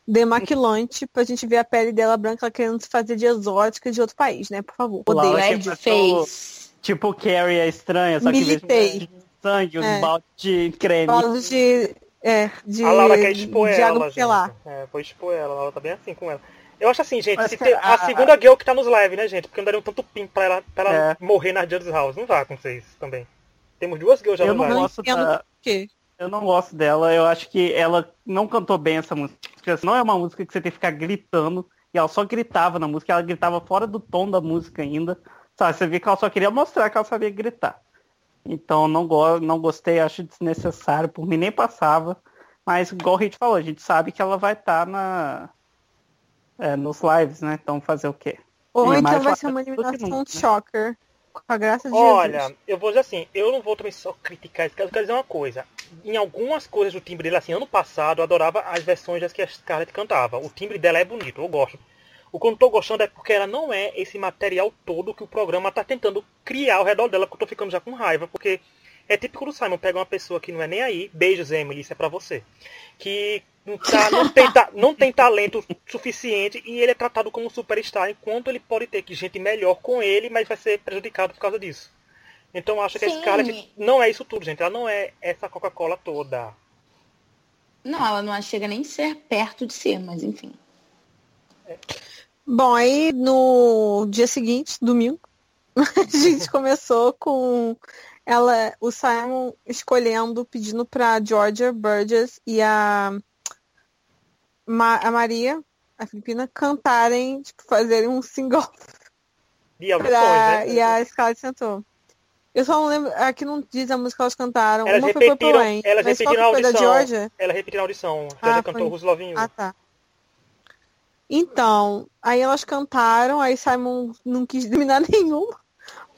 demaquilante pra gente ver a pele dela branca ela querendo se fazer de exótica de outro país, né? Por favor. Odeio. que Red Face. Tipo Carrie a estranha, só que Militei. de sangue, os É. baldes de creme. De. É, de. A Laura quer expor de água ela, pupilar. gente. É, foi expor ela. A Laura tá bem assim com ela. Eu acho assim, gente, Mas se que tem- a- a segunda girl que tá nos live, né, gente? Porque não daria um tanto pin pra ela, pra ela É. morrer na Judge's House. Não vai acontecer isso também. Temos duas girls já Eu no não gosto da. Eu não gosto dela, eu acho que ela não cantou bem essa música. Não é uma música que você tem que ficar gritando. E ela só gritava na música, ela gritava fora do tom da música ainda. Sabe, você vê que ela só queria mostrar que ela sabia gritar. Então não, go não gostei, acho desnecessário, por mim nem passava. Mas igual o Hit falou, a gente sabe que ela vai estar na é, nos lives, né? Então fazer o quê? Ou então vai ser uma eliminação nunca, né? shocker. Com a graça de Olha, Jesus. eu vou dizer assim, eu não vou também só criticar isso, eu quero dizer uma coisa. Em algumas coisas do timbre dele, assim, ano passado, eu adorava as versões das que a Scarlett cantava. O timbre dela é bonito, eu gosto. O que eu não tô gostando é porque ela não é esse material todo que o programa tá tentando criar ao redor dela, que eu tô ficando já com raiva, porque é típico do Simon, pega uma pessoa que não é nem aí, beijos, Emily, isso é pra você. Que tá- não tem, ta- não tem talento suficiente e ele é tratado como um superstar, enquanto ele pode ter que gente melhor com ele, mas vai ser prejudicado por causa disso. Então eu acho que a Sim. Scarlett não é isso tudo, gente. Ela não é essa Coca-Cola toda. Não, ela não chega nem a ser perto de ser, mas enfim. Bom, aí no dia seguinte, domingo, a gente começou com ela, o Simon escolhendo, pedindo pra Georgia Burgess e a, Ma- a Maria, a Filipina, cantarem, tipo, fazerem um single De audições, pra, né? e a Scarlett sentou. Eu só não lembro, aqui não diz a música que elas cantaram. Elas Uma foi Purple Rain, elas mas repetiram a da audição. Georgia? Ela repetiu a audição. Georgia cantou foi. You. Ah, tá. Então, aí elas cantaram, aí Simon não quis eliminar nenhuma,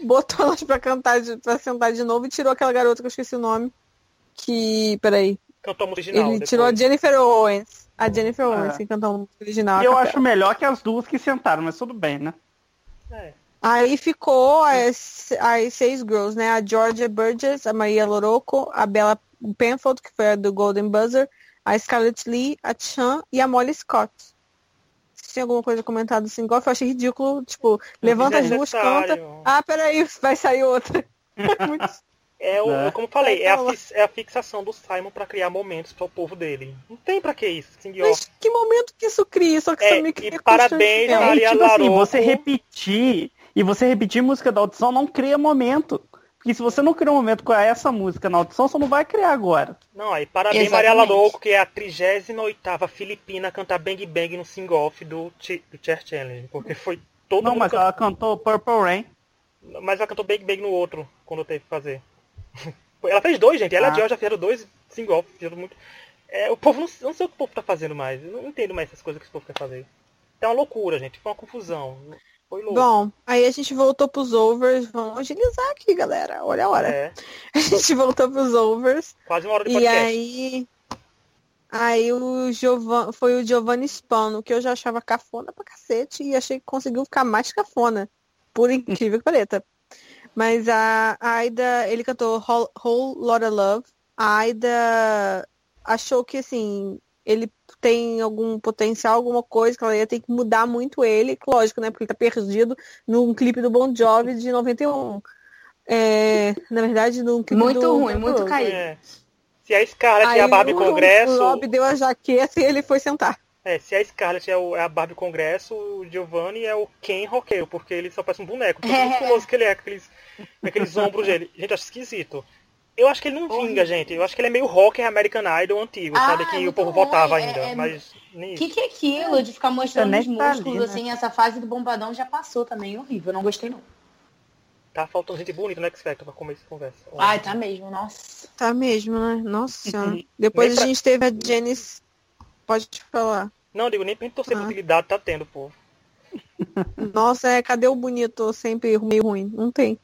botou elas pra cantar, de, pra sentar de novo e tirou aquela garota que eu esqueci o nome. Que, peraí, Cantou a música original. ele depois. tirou a Jennifer Owens. A Jennifer Ah. que cantou a música original. E eu acho melhor que as duas que sentaram, mas tudo bem, né? É. Aí ficou as, as seis girls, né? A Georgia Burgess, a Maria Loroco, a Bella Penfold, que foi a do Golden Buzzer, a Scarlett Lee, a Chan e a Molly Scott. Você tinha alguma coisa comentado assim, igual eu achei ridículo, tipo, levanta as duas, canta. Ah, peraí, vai sair outra. Muito- É, o, Né? como eu falei, é a, Fala. fix- é a fixação do Simon pra criar momentos para o povo dele. Não tem pra que isso, assim, ó. Mas que momento que isso cria? Só que É, você me cria e parabéns, constrangimento. Maria tipo assim, você repetir e você repetir música da audição não cria momento. Porque se você não criou um momento com essa música na audição, você não vai criar agora. Não, aí parabéns Exatamente. Maria Laroco, que é a 38ª filipina a cantar Bang Bang no sing-off do, do Chair Challenge. Porque foi todo não, mundo mas can- ela cantou Purple Rain. Mas ela cantou Bang Bang no outro, quando teve que fazer. Ela fez dois, gente. Ela e Ah. a Georgia fizeram dois sing-off. Fizeram muito... É, o povo não, não sei o que o povo tá fazendo mais. Eu não entendo mais essas coisas que esse povo quer fazer. É uma loucura, gente. Foi uma confusão. Foi louco. Bom, aí a gente voltou pros overs. Vamos agilizar aqui, galera. Olha a hora. É, A gente voltou pros overs. quase uma hora de E podcast. aí. Aí o Giovan, foi o Giovanni Spano, que eu já achava cafona pra cacete e achei que conseguiu ficar mais cafona. Por incrível que pareça. Mas a, a Aida, ele cantou Whole, Whole Lotta Love. A Aida achou que assim, ele tem algum potencial, alguma coisa, que ela ia ter que mudar muito ele, lógico, né? Porque ele tá perdido num clipe do Bon Jovi de 91. É, na verdade, num clipe Muito do ruim, muito caído. É. Se a Scarlett Aí é a Barbie o, Congresso. O Rob deu a jaqueta e ele foi sentar. É, se a Scarlett é, o, é a Barbie Congresso, o Giovanni é o Ken roqueiro, porque ele só parece um boneco. Tão É. musculoso que ele é, com aqueles, com aqueles ombros dele. Gente, eu acho esquisito. Eu acho que ele não vinga, gente. Eu acho que ele é meio rocker American Idol antigo, Ah, sabe? Que o povo ruim. votava É- ainda. é- Mas nem O isso. que, que é aquilo de ficar mostrando os tá ali, músculos, né? assim, essa fase do bombadão já passou também, horrível, não gostei não. Tá faltando gente bonita no X Factor pra começar essa conversa. Ai, tá mesmo, nossa. Tá mesmo, né? Nossa senhora. Depois Nem a pra- gente teve a Janice. Pode falar. Não, digo, nem pra gente torcer Ah. utilidade tá tendo, pô. Nossa, é, cadê o bonito sempre meio ruim? Não tem.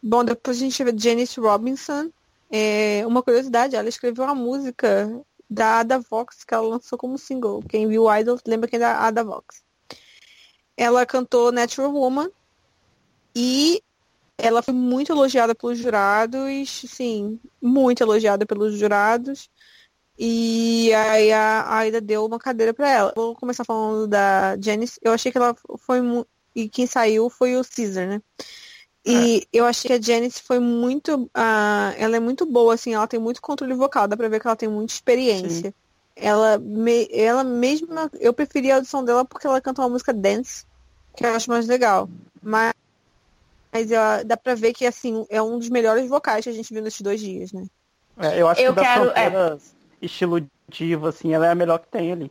Bom, depois a gente a Janice Robinson. É, uma curiosidade, ela escreveu uma música da Ada Vox que ela lançou como single. Quem viu o Idol lembra quem é da Ada Vox. Ela cantou Natural Woman e ela foi muito elogiada pelos jurados, sim, muito elogiada pelos jurados. E aí a Aida deu uma cadeira pra ela. Vou começar falando da Janice. Eu achei que ela foi mu- e quem saiu foi o Caesar, né? E eu achei que a Janice foi muito, ah, ela é muito boa assim, ela tem muito controle vocal, dá pra ver que ela tem muita experiência. Ela, me- ela mesma, eu preferi a audição dela porque ela canta uma música dance, que eu acho mais legal. Mas, mas ó, dá pra ver que assim, é um dos melhores vocais que a gente viu nesses dois dias, né? É, eu acho Eu que das quero- é. Estilo diva, assim, ela é a melhor que tem ali.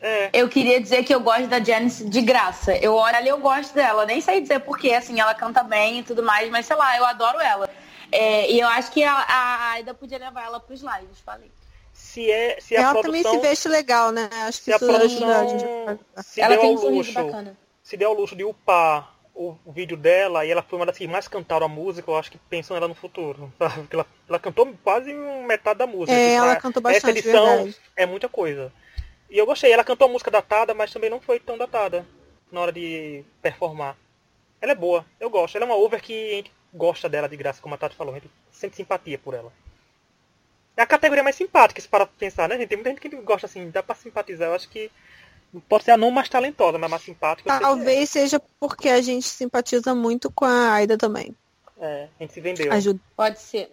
É, Eu queria dizer que eu gosto da Janice de graça. Eu olho ali, eu gosto dela. Nem sei dizer porquê, assim, ela canta bem e tudo mais, mas sei lá, eu adoro ela. É, e eu acho que a, a Aida podia levar ela pros lives, falei. se é. Se a ela produção. também se veste legal, né? Acho que se a isso ajuda a gente. produção se ela tem um luxo. bacana. Se deu ao luxo de upar o, o vídeo dela e ela foi uma das que mais cantaram a música, eu acho que pensam nela no futuro, sabe? Porque ela, ela cantou quase metade da música. É, Tipo, ela cantou Essa bastante, edição verdade. é muita coisa. E eu gostei, ela cantou a música datada, mas também não foi tão datada na hora de performar. Ela é boa, eu gosto. Ela é uma over que a gente gosta dela de graça, como a Tati falou, a gente sente simpatia por ela. É a categoria mais simpática, se para pensar, né, gente? Tem muita gente que gosta assim, dá pra simpatizar. Eu acho que pode ser a não mais talentosa, mas mais simpática. é. Talvez seja porque a gente simpatiza muito com a Aida também. É, a gente se vendeu. Ajuda. Pode ser.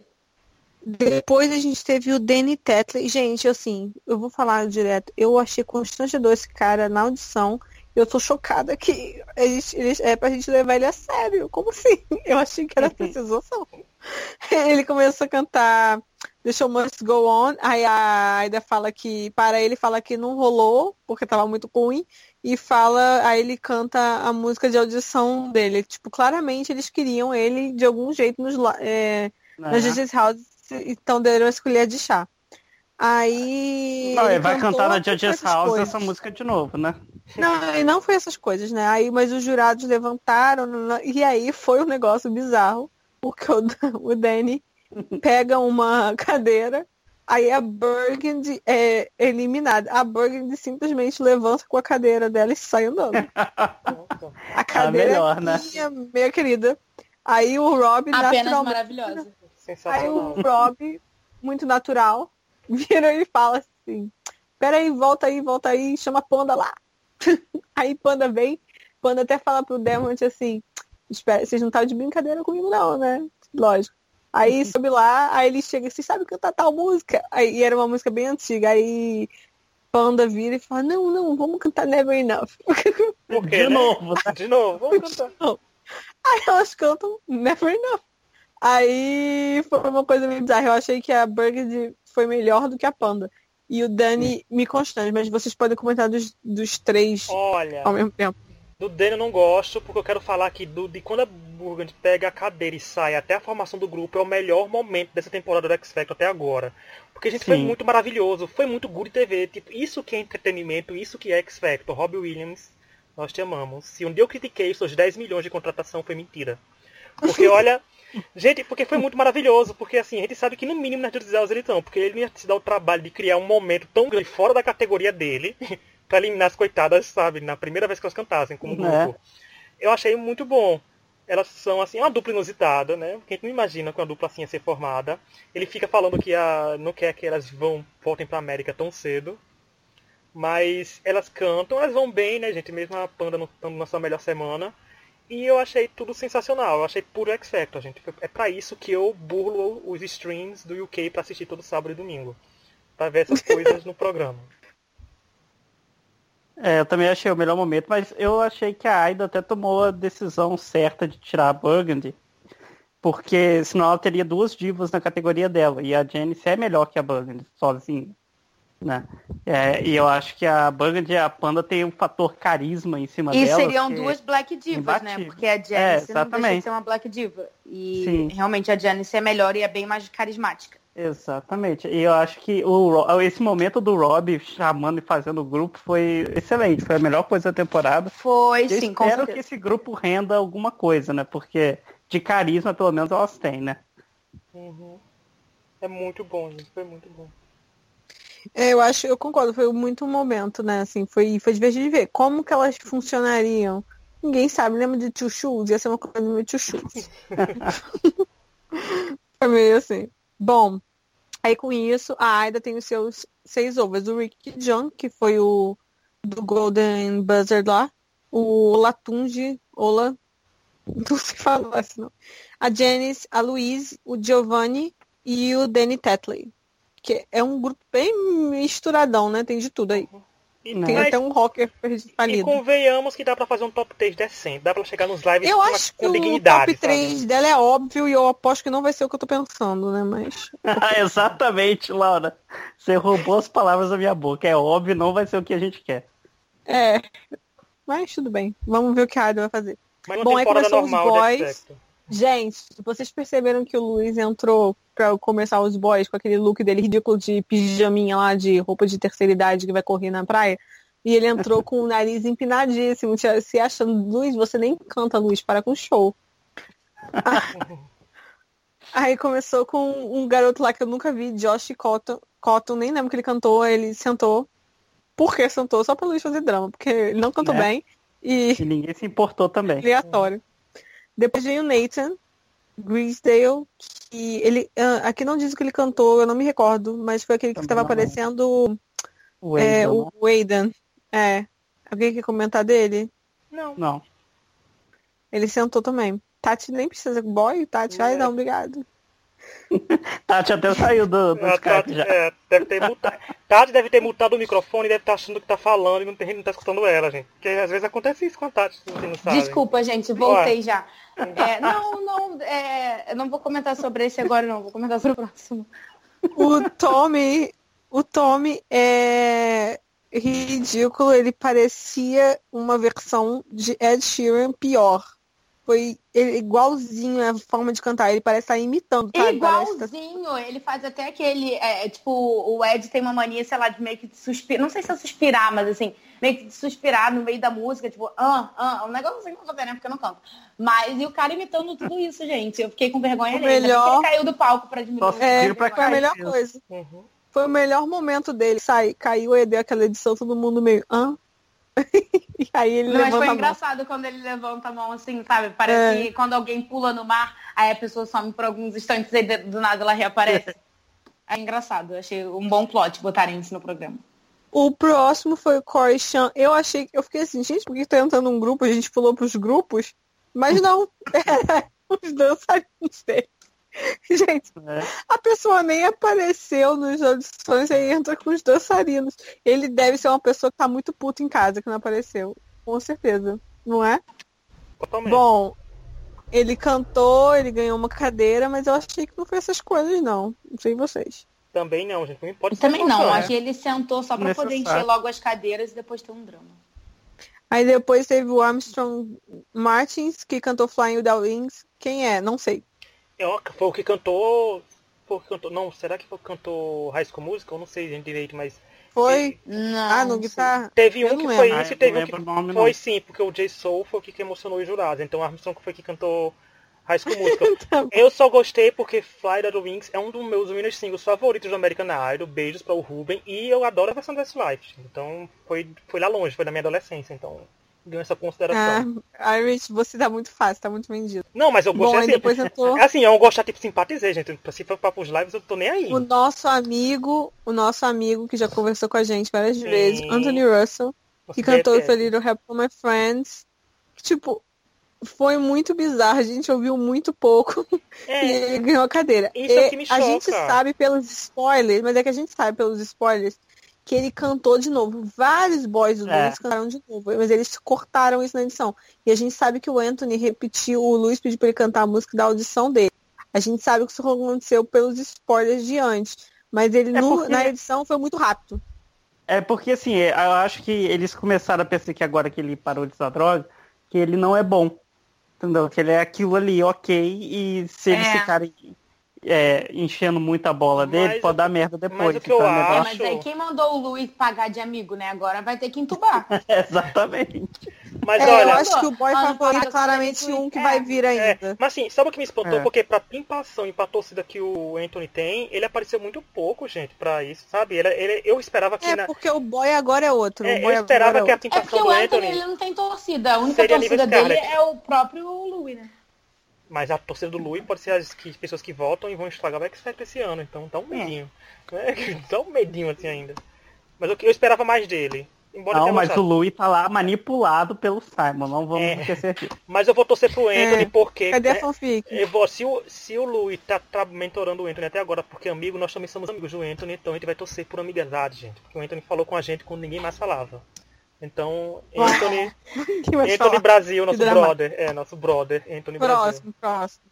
Depois a gente teve o Danny Tetley. Gente, assim, eu vou falar direto. Eu achei constrangedor esse cara na audição. Eu tô chocada que eles, eles, é pra gente levar ele a sério. Como assim? Eu achei que era precisação. Ele começou a cantar The Show Must Go On. Aí a Aida fala que, para ele, fala que não rolou, porque tava muito ruim. E fala, aí ele canta a música de audição dele. Tipo, claramente eles queriam ele de algum jeito nos, é, né? na Justice House, então deram a colher de chá. Aí. Não, ele ele vai cantar na Judges House coisas. essa música de novo, né? Não, e não foi essas coisas, né? Aí, mas os jurados levantaram, e aí foi um negócio bizarro, porque o, o Danny pega uma cadeira, aí a Burgundy é eliminada. A Burgundy simplesmente levanta com a cadeira dela e sai andando. A cadeira melhor, é né? minha, minha querida. Aí o Rob Apenas naturalmente maravilhosa. Aí o Rob, muito natural, vira e fala assim, peraí, volta aí, volta aí, chama a Panda lá. aí Panda vem, Panda até fala pro Demont assim, espera, vocês não estavam de brincadeira comigo não, né? Lógico. Aí sobe lá, aí ele chega, vocês sabem cantar tal música? Aí e era uma música bem antiga, aí Panda vira e fala, não, não, vamos cantar Never Enough. Por quê, de né? novo, né? De novo, vamos cantar. Aí elas cantam Never Enough. Aí foi uma coisa meio bizarra. Eu achei que a Burgundy foi melhor do que a Panda. E o Dani me constrange, mas vocês podem comentar dos, dos três Olha, ao mesmo tempo. Do Danny eu não gosto, porque eu quero falar aqui do, de quando a Burgundy pega a cadeira e sai até a formação do grupo, é o melhor momento dessa temporada do X Factor até agora. Porque a gente foi Sim. muito maravilhoso, foi muito good TV. Tipo, isso que é entretenimento, isso que é X Factor. Robbie Williams, nós te amamos. Se um dia eu critiquei seus 10 milhões de contratação, foi mentira. Porque olha. Gente, porque foi muito maravilhoso, porque assim, a gente sabe que no mínimo nas House eles estão, porque ele ia se dar o trabalho de criar um momento tão grande fora da categoria dele, pra eliminar as coitadas, sabe, na primeira vez que elas cantassem como Né? grupo. Eu achei muito bom. Elas são, assim, uma dupla inusitada, né? A gente não imagina que uma dupla assim ia ser formada. Ele fica falando que a, não quer que elas vão, voltem pra América tão cedo. Mas elas cantam, elas vão bem, né, gente? Mesmo a Panda não estando na sua melhor semana. E eu achei tudo sensacional. Eu achei puro X Factor, gente. É para isso que eu burlo os streams do UK para assistir todo sábado e domingo. Pra ver essas coisas no programa. É, eu também achei o melhor momento, mas eu achei que a Aida até tomou a decisão certa de tirar a Burgundy. Porque senão ela teria duas divas na categoria dela. E a Janice é melhor que a Burgundy, sozinha. Né? É, e eu acho que a Burgundy e a Panda tem um fator carisma em cima e dela. E seriam duas Black Divas, né? Porque a Janice é, não deixa de ser uma Black Diva. E Sim. realmente a Janice é melhor e é bem mais carismática. Exatamente. E eu acho que o, esse momento do Rob chamando e fazendo o grupo foi excelente. Foi a melhor coisa da temporada. Foi, eu sim. Espero que esse grupo renda alguma coisa, né? Porque de carisma, pelo menos, elas têm, né? Uhum. É muito bom, gente. Foi muito bom. É, eu acho, eu concordo, foi muito um momento, né? Assim, foi, foi divertido de ver como que elas funcionariam. Ninguém sabe, lembra de Tio Shoes? Ia ser uma coisa meio Tio Shoes. foi meio assim. Bom, Aí com isso, a Aida tem os seus seis ovos. O Rick John, que foi o do Golden Buzzer lá. O Latunji, Ola, não se fala assim não. A Janice, a Louise, o Giovanni e o Danny Tetley. Que é um grupo bem misturadão, né? Tem de tudo aí. E, Tem mas, até um rocker falido. E convenhamos que dá pra fazer um top 3 decente. Dá pra chegar nos lives eu com, acho com que dignidade. O top 3 sabe? dela é óbvio e eu aposto que não vai ser o que eu tô pensando, né? Mas. Exatamente, Laura. Você roubou as palavras da minha boca. É óbvio, não vai ser o que a gente quer. É. Mas tudo bem. Vamos ver o que a Ada vai fazer. Mas Bom, aí começou os boys. Gente, vocês perceberam que o Luiz entrou pra começar os boys com aquele look dele ridículo de pijaminha lá, de roupa de terceira idade que vai correr na praia? E ele entrou com o nariz empinadíssimo, se achando, Luiz, você nem canta, Luiz, para com show. Aí começou com um garoto lá que eu nunca vi, Josh Cotton, Cotton nem lembro que ele cantou, ele sentou. Por que sentou? Só pra Luiz fazer drama, porque ele não cantou é. bem. E... e ninguém se importou também. Aleatório. Depois veio o Nathan Greasdale, que ele. Uh, aqui não diz o que ele cantou, eu não me recordo, mas foi aquele que estava aparecendo. O é, o Aidan. É. Alguém quer comentar dele? Não. Não. Ele sentou também. Tati nem precisa. Boy, Tati, ai não, obrigado. Tati até saiu do, do Skype Tati, já. É, deve ter mutado. Tati deve ter mutado o microfone e deve estar tá achando que tá falando e não, tem, não tá escutando ela, gente. Porque às vezes acontece isso com a Tati, você não sabe. Desculpa, gente, voltei Ué. já. É, não, não, é, não vou comentar sobre esse agora, não. Vou comentar sobre o próximo. O Tommy, o Tommy é ridículo. Ele parecia uma versão de Ed Sheeran pior foi igualzinho a forma de cantar. Ele parece estar imitando, tá? Igualzinho, tá... ele faz até aquele. É, tipo, o Ed tem uma mania, sei lá, de meio que suspirar. Não sei se é suspirar, mas assim, meio que de suspirar no meio da música, tipo, ah, ah, um negócio assim que eu não né? Porque eu não canto. Mas e o cara imitando tudo isso, gente. Eu fiquei com vergonha o dele. Melhor... Ele caiu do palco pra diminuir. É, pra foi a melhor coisa. Uhum. Foi o melhor momento dele. Sai, caiu e deu aquela edição, todo mundo meio. Hã? e aí ele Mas foi engraçado quando ele levanta a mão assim, sabe? Parece é. que quando alguém pula no mar, aí a pessoa some por alguns instantes e do nada ela reaparece. É engraçado, eu achei um bom plot botarem isso no programa. O próximo foi o Corey Chan. Eu achei, eu fiquei assim, gente, por que tá entrando um grupo? A gente pulou pros grupos. Mas não, era os dançarinos dele. Gente, é. a pessoa nem apareceu nos audições e entra com os dançarinos. Ele deve ser uma pessoa que tá muito puta em casa que não apareceu. Com certeza. Não é? Totalmente. Bom, ele cantou, ele ganhou uma cadeira, mas eu achei que não foi essas coisas, não. Não sei vocês. Também não, gente. Não pode Também não, acho que ele sentou só pra poder encher logo as cadeiras e depois ter um drama. Aí depois teve o Armstrong Martins, que cantou Flying Without Wings. Quem é? Não sei. É, foi o que cantou. Foi o que cantou. Não, será que foi o que cantou High School Musical? Eu não sei gente, direito, mas. Foi? Não. Ah, no guitarra. Teve um que foi isso e teve um que. Nome, foi não. sim, porque o Jay Soul foi o que emocionou os jurados. Então a Armstrong foi que cantou High School Musical. tá eu só gostei porque Fly the Wings é um dos meus winners singles favoritos do American Idol. Beijos para o Ruben. E eu adoro a versão do Westlife. Então foi, foi lá longe, foi na minha adolescência. Então ganhou essa consideração. Ah, Irish, você tá muito fácil, tá muito vendido. Não, mas eu gostei Bom, assim. Depois eu tô... Assim, eu gostar, tipo, simpatizei, gente. Se for pra os lives, eu tô nem aí. O nosso amigo, o nosso amigo que já conversou com a gente várias Sim. vezes, Anthony Russell, que cantou é, Little Help for My Friends. Tipo, foi muito bizarro. A gente ouviu muito pouco É, e ele ganhou a cadeira. Isso é o que me a gente choca. sabe pelos spoilers, mas é que a gente sabe pelos spoilers que ele cantou de novo. Vários boys do É. Luiz cantaram de novo, mas eles cortaram isso na edição. E a gente sabe que o Anthony repetiu, o Luiz pediu pra ele cantar a música da audição dele. A gente sabe que isso aconteceu pelos spoilers de antes. Mas ele É no- porque- na edição foi muito rápido. É porque assim, eu acho que eles começaram a pensar que agora que ele parou de usar droga, que ele não é bom. Entendeu? Que ele é aquilo ali, ok, e se eles É. ficarem é, enchendo muito a bola dele, Mas pode dar merda depois. o que eu então é melhor- É, acho- mas aí quem mandou o Luiz pagar de amigo, né? Agora vai ter que entubar. Exatamente. Mas É, eu olha, acho que o boy favorito é claramente um que é. vai vir É, ainda. mas assim, sabe o que me espantou? É. Porque pra pimpação e pra torcida que o Anthony tem, ele apareceu muito pouco, gente, pra isso, sabe? Ele, ele- eu esperava que É, na- porque o boy agora é outro. é, o boy eu esperava agora que a é outro. É pimpação porque do o Anthony Anthony, ele não tem torcida. A única torcida dele é o próprio Louis, né? Mas a torcida do Louis pode ser as que- pessoas que votam e vão estragar o X Factor esse ano, então dá um medinho. né? Dá um medinho assim ainda. Mas eu, eu esperava mais dele. Embora Não, mas o. Louis tá lá manipulado pelo Simon, não vamos É. esquecer disso. Mas eu vou torcer pro Anthony É. porque. Cadê a né, fanfic? Eu vou, se, o, se o Louis tá, tá mentorando o Anthony até agora, porque amigo, nós também somos amigos do Anthony, então a gente vai torcer por amizade, gente. Porque o Anthony falou com a gente quando ninguém mais falava. Então, Anthony, Anthony falar? Brasil, nosso brother. É, nosso brother, Anthony Brasil. Próximo, próximo.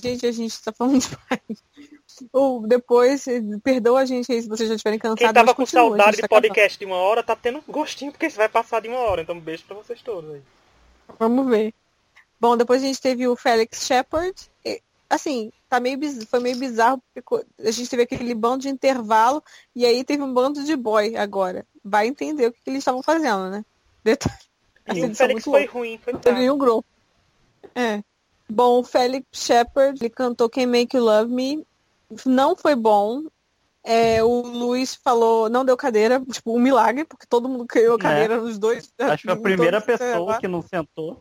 Gente, a gente tá falando demais. Ou depois, eh, perdoa a gente aí se vocês já estiverem cansados. Quem tava com continua, saudade de tá podcast de uma hora tá tendo gostinho, porque isso vai passar de uma hora. Então, um beijo pra vocês todos aí. Vamos ver. Bom, depois a gente teve o Felix Shepard. Assim, tá meio biz- foi meio bizarro, porque a gente teve aquele bando de intervalo e aí teve um bando de boy agora. Vai entender o que, que eles estavam fazendo, né? Detalhe. Essa E o é Félix foi louca. ruim, foi Não teve fraco. nenhum grupo. É. Bom, o Felix Shepard, ele cantou Can Make You Love Me. Não foi bom. É, o Luiz falou, não deu cadeira, tipo, um milagre, porque todo mundo ganhou É. cadeira nos dois. Acho que foi a primeira pessoa que não sentou.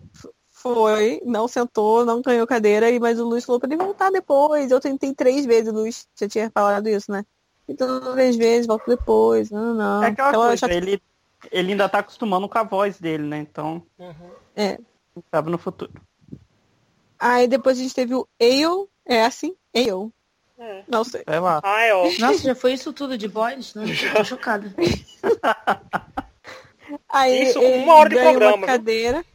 Foi, não sentou, não ganhou cadeira, e mas o Luiz falou pra ele voltar depois. Eu tentei três vezes, o Luiz já tinha falado isso, né? Então, três vezes, volto depois. Não, não. É aquela Aquela coisa, ele, ele ainda tá acostumando com a voz dele, né? Então, Uhum. É. sabe no futuro. Aí depois a gente teve o Ale, é assim? Ale. É. Não sei. Vai lá. Ah, é ó. Nossa, já foi isso tudo de boys? Não, eu tô chocada. Aí Isso uma hora de programa, uma viu?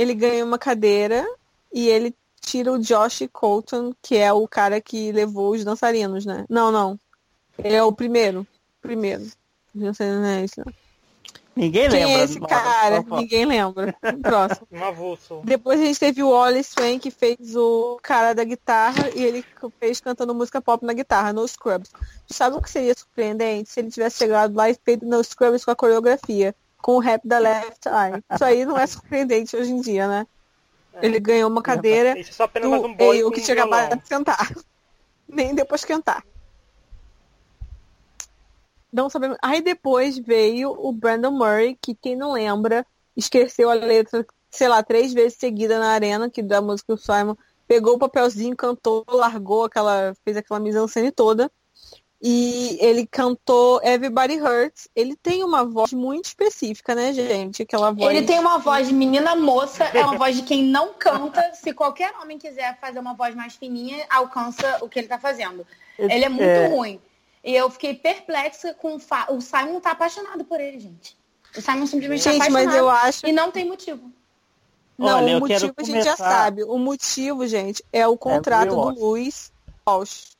Ele ganha uma cadeira e ele tira o Josh Colton, que é o cara que levou os dançarinos, né? Não, não. Ele é o primeiro. Primeiro. Não sei, não é isso. não. Ninguém Quem lembra. é esse cara? Ninguém lembra. Próximo. Um. Depois a gente teve o Ollie Swain, que fez o cara da guitarra, e ele fez cantando música pop na guitarra, no Scrubs. Sabe o que seria surpreendente se ele tivesse chegado lá e feito no Scrubs com a coreografia, com o rap da Left Eye? Isso aí não é surpreendente hoje em dia, né? Ele ganhou uma cadeira Isso é só apenas do um com que tinha acabado de cantar. Nem depois cantar. Não sabemos. Aí depois veio o Brandon Murray, que quem não lembra, esqueceu a letra, sei lá, três vezes seguida na arena, que da música do Simon, pegou o papelzinho, cantou, largou aquela, fez aquela mise-en-scène toda. E ele cantou Everybody Hurts. Ele tem uma voz muito específica, né, gente? Aquela voz. Ele tem uma voz de menina moça, é uma voz de quem não canta. Se qualquer homem quiser fazer uma voz mais fininha, alcança o que ele tá fazendo. Ele é muito É. ruim. E eu fiquei perplexa com o fa... O Simon tá apaixonado por ele, gente. O Simon simplesmente tá Gente, apaixonado. mas eu acho E não tem motivo. Não, Olha, o motivo a gente já sabe. O motivo, gente, é o contrato Will do Luiz Walsh.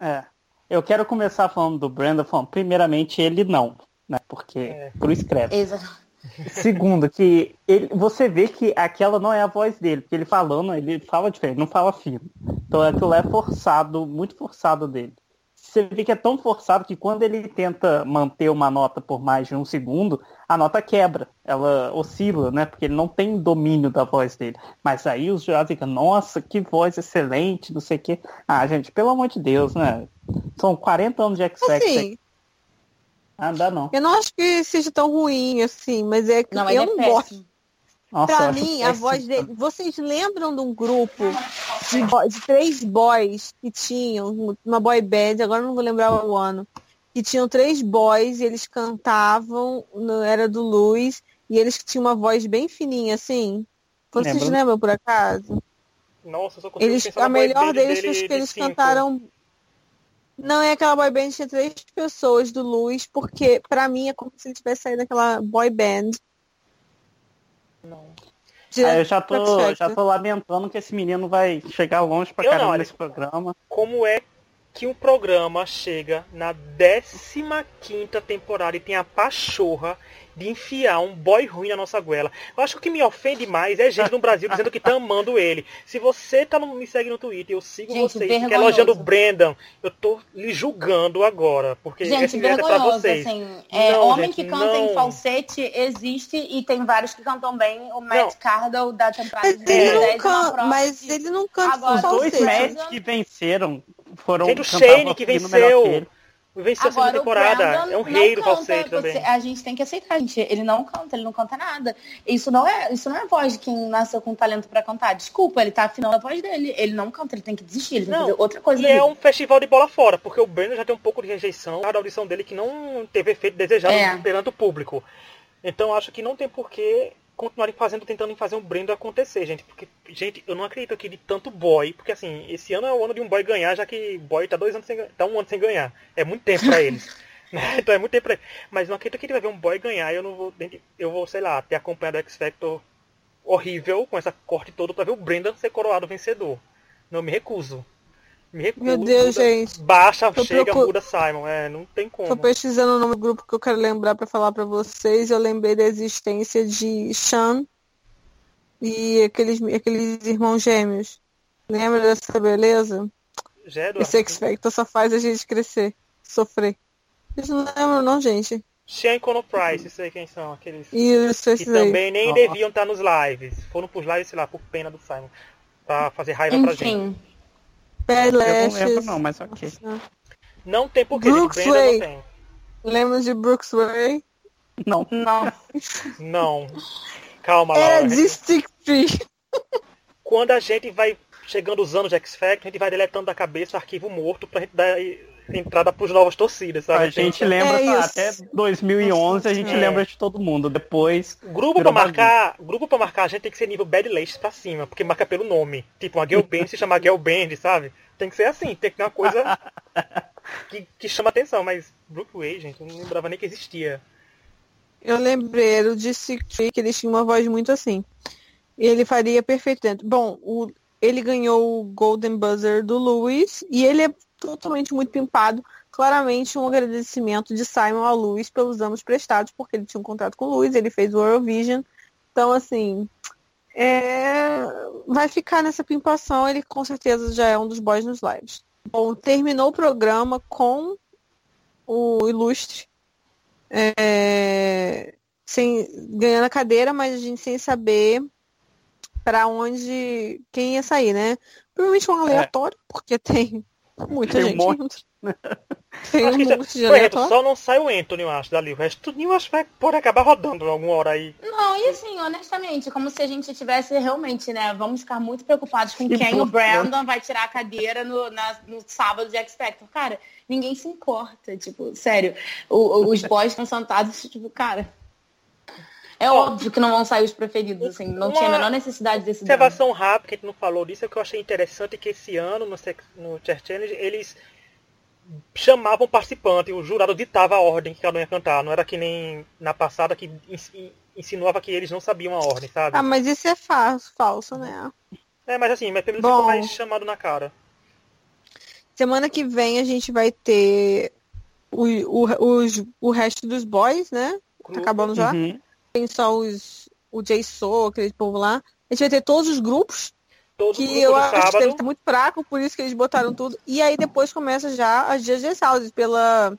É. Eu quero começar falando do Brandon, falando, primeiramente, ele não, né? Porque É. Cruz escreve. Exato. Segundo, que ele, você vê que aquela não é a voz dele, porque ele falando, ele fala diferente, não fala fino. Então aquilo é forçado, muito forçado dele. Você vê que é tão forçado que quando ele tenta manter uma nota por mais de um segundo, a nota quebra, ela oscila, né? Porque ele não tem domínio da voz dele. Mas aí os jurados ficam, nossa, que voz excelente, não sei o quê. Ah, gente, pelo amor de Deus, né? São 40 anos de X-Factor. Assim, Ah, dá não. eu não acho que seja tão ruim assim, mas é que Não, mas eu é não gosto. péssimo. Nossa, eu Pra mim, a voz dele. Vocês lembram de um grupo de, de três boys que tinham, uma boy band, agora eu não vou lembrar o ano, que tinham três boys e eles cantavam, no- era do Luiz, e eles tinham uma voz bem fininha, assim. Vocês Lembro. lembram, por acaso? Nossa, eu só Eles, a boy melhor band deles dele foi que de eles cinco. cantaram. Não é aquela boy band, tinha três pessoas do Luiz, porque pra mim é como se ele tivesse saído daquela boy band. Não. Ah, eu já tô, já tô lamentando que esse menino vai chegar longe pra Eu caramba nesse programa. Como é que um programa chega na 15ª temporada e tem a pachorra de enfiar um boy ruim na nossa goela? Eu acho que o que me ofende mais é gente no Brasil dizendo que tá amando ele. Se você tá no, me segue no Twitter, eu sigo Gente, vocês, que é vergonhoso. elogiando o Brandon, eu tô lhe julgando agora, porque Gente, esse é pra vocês. assim. É, Não, homem gente, que canta não. em falsete existe e tem vários que cantam bem. O Matt Não. Cardle da temporada Mas de ele, 2010 não é canta, mas ele não canta Agora, com Os dois falsete. matches que venceram foram Gente, o Shane que venceu. que. Venceu a segunda Agora, o temporada. É um não rei do falsete você- também. A gente tem que aceitar, gente. Ele não canta, ele não canta nada. Isso não é, isso não é a voz de quem nasceu com talento pra cantar. Desculpa, ele tá afinando a voz dele. Ele não canta, ele tem que desistir, ele tem Não, que fazer outra coisa. E é vida. um festival de bola fora, porque o Brandon já tem um pouco de rejeição da audição dele que não teve efeito desejado É. perante o público. Então acho que não tem por que continuarem fazendo, tentando fazer um Brandon acontecer, gente. Porque, gente, eu não acredito aqui de tanto boy, porque assim, esse ano é o ano de um boy ganhar, já que boy tá dois anos sem tá um ano sem ganhar. É muito tempo pra eles. né? então é muito tempo pra eles. Mas não acredito que ele vai ver um boy ganhar eu não vou. Eu vou, sei lá, ter acompanhado o X Factor horrível, com essa corte todo, pra ver o Brandon ser coroado vencedor. Não me recuso. Me recuso. Meu Deus, muda- gente. Baixa, Tô chega, procu- muda Simon. É, não tem como. Tô pesquisando o nome do grupo que eu quero lembrar pra falar pra vocês. Eu lembrei da existência de Sean e aqueles, aqueles irmãos gêmeos. Lembra dessa beleza? Já é Esse X Factor só faz a gente crescer, sofrer. Vocês não lembram não, gente? Sean e Conor Price, não sei quem são, aqueles Isso, que aí. também nem Nossa. deviam estar nos lives. Foram pros lives, sei lá, por pena do Simon. Pra fazer raiva pra gente. Bad Eu não lembro não, mas ok. Não tem porquê, gente. Brooks Brandon Way. não tem. Lembra de Brooks Way? Não. não. Não. Calma, Era Laura. de Stick Tree. Quando a gente vai chegando os anos de X Factor, a gente vai deletando da cabeça o arquivo morto pra gente dar entrada pros novas torcidas, sabe? A gente lembra, É tá, até 2011 a gente É. lembra de todo mundo. Depois, Grupo pra marcar, grupo para marcar, a gente tem que ser nível Bad Lace pra cima, porque marca pelo nome. Tipo, uma girl band se chama girl band, sabe? Tem que ser assim, tem que ter uma coisa que, que chama atenção, mas Brookway, gente, eu não lembrava nem que existia. Eu lembrei, era o de Stick Tree, que eles tinham uma voz muito assim. E ele faria perfeito dentro. Bom, o, ele ganhou o Golden Buzzer do Lewis e ele é totalmente muito pimpado. Claramente um agradecimento de Simon ao Lewis pelos anos prestados, porque ele tinha um contrato com o Lewis, ele fez o Eurovision. Então, assim, é, vai ficar nessa pimpação, ele com certeza já é um dos boys nos lives. Bom, terminou o programa com o Ilustre é, sem, ganhando a cadeira, mas a gente sem saber para onde quem ia sair, né? Provavelmente um aleatório, porque tem muita Tem um gente. monte. Acho tem um monte de exemplo, aleatório. só não sai o Anthony, eu acho, dali. O resto eu acho que vai pode acabar rodando alguma hora aí. Não, e assim, honestamente, como se a gente tivesse realmente, né? Vamos ficar muito preocupados com E quem por- o Brandon vai tirar a cadeira no, na- no sábado de X Factor. Cara, ninguém se importa, tipo, sério. O- o- os boys estão sentados, tipo, cara. É Ó, óbvio que não vão sair os preferidos, assim. Não uma tinha a menor necessidade desse. Observação rápida, que a gente não falou disso, é que eu achei interessante que esse ano, no, no Chess Challenge, eles chamavam o participante, o jurado ditava a ordem que cada um ia cantar. Não era que nem na passada que insinuava que eles não sabiam a ordem, sabe? Ah, mas isso é fa falso, né? É, mas assim, mas pelo menos ficou mais chamado na cara. Semana que vem a gente vai ter o, o, os, o resto dos boys, né? Tá acabando já. Uhum. Tem só os, o Jay Sou, aquele povo lá. A gente vai ter todos os grupos, Todo que grupo eu acho que deve sábado. estar muito fraco, por isso que eles botaram tudo. E aí depois começa já as Judges Houses, pela,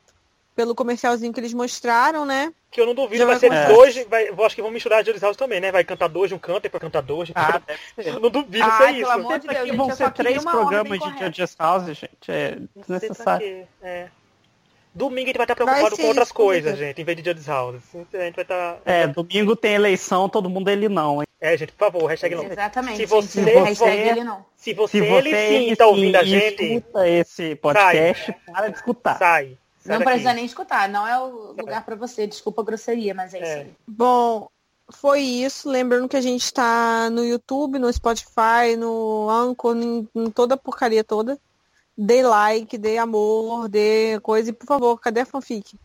pelo comercialzinho que eles mostraram, né? Que eu não duvido, Já vai vai ser dois, vai, eu acho que vão misturar Juris House também, né? Vai cantar dois de um canto e pra cantar dois de um Ah, ser. Eu não duvido Ah, ser pelo isso. amor de Deus, gente, vão ser queria três programas de. Judges House, gente. É Não sei pra desnecessário. quê, é. Domingo a gente vai estar preocupado com outras isso, coisas, gente, em vez de Judges House. A gente vai estar. É, domingo tem eleição, todo mundo ele não, hein? É, gente, por favor, hashtag não. Exatamente. Se você Hashtag for- ele não. Se você, Se você ele sim tá ouvindo a gente, escuta esse podcast, para de escutar. sai. sai Não daqui. precisa nem escutar, não é o lugar pra você. Desculpa a grosseria, mas é isso É. aí. Bom, foi isso. Lembrando que a gente está no YouTube, no Spotify, no Anchor, em, em toda a porcaria toda. Dê like, dê amor, dê coisa. E por favor, cadê a fanfic?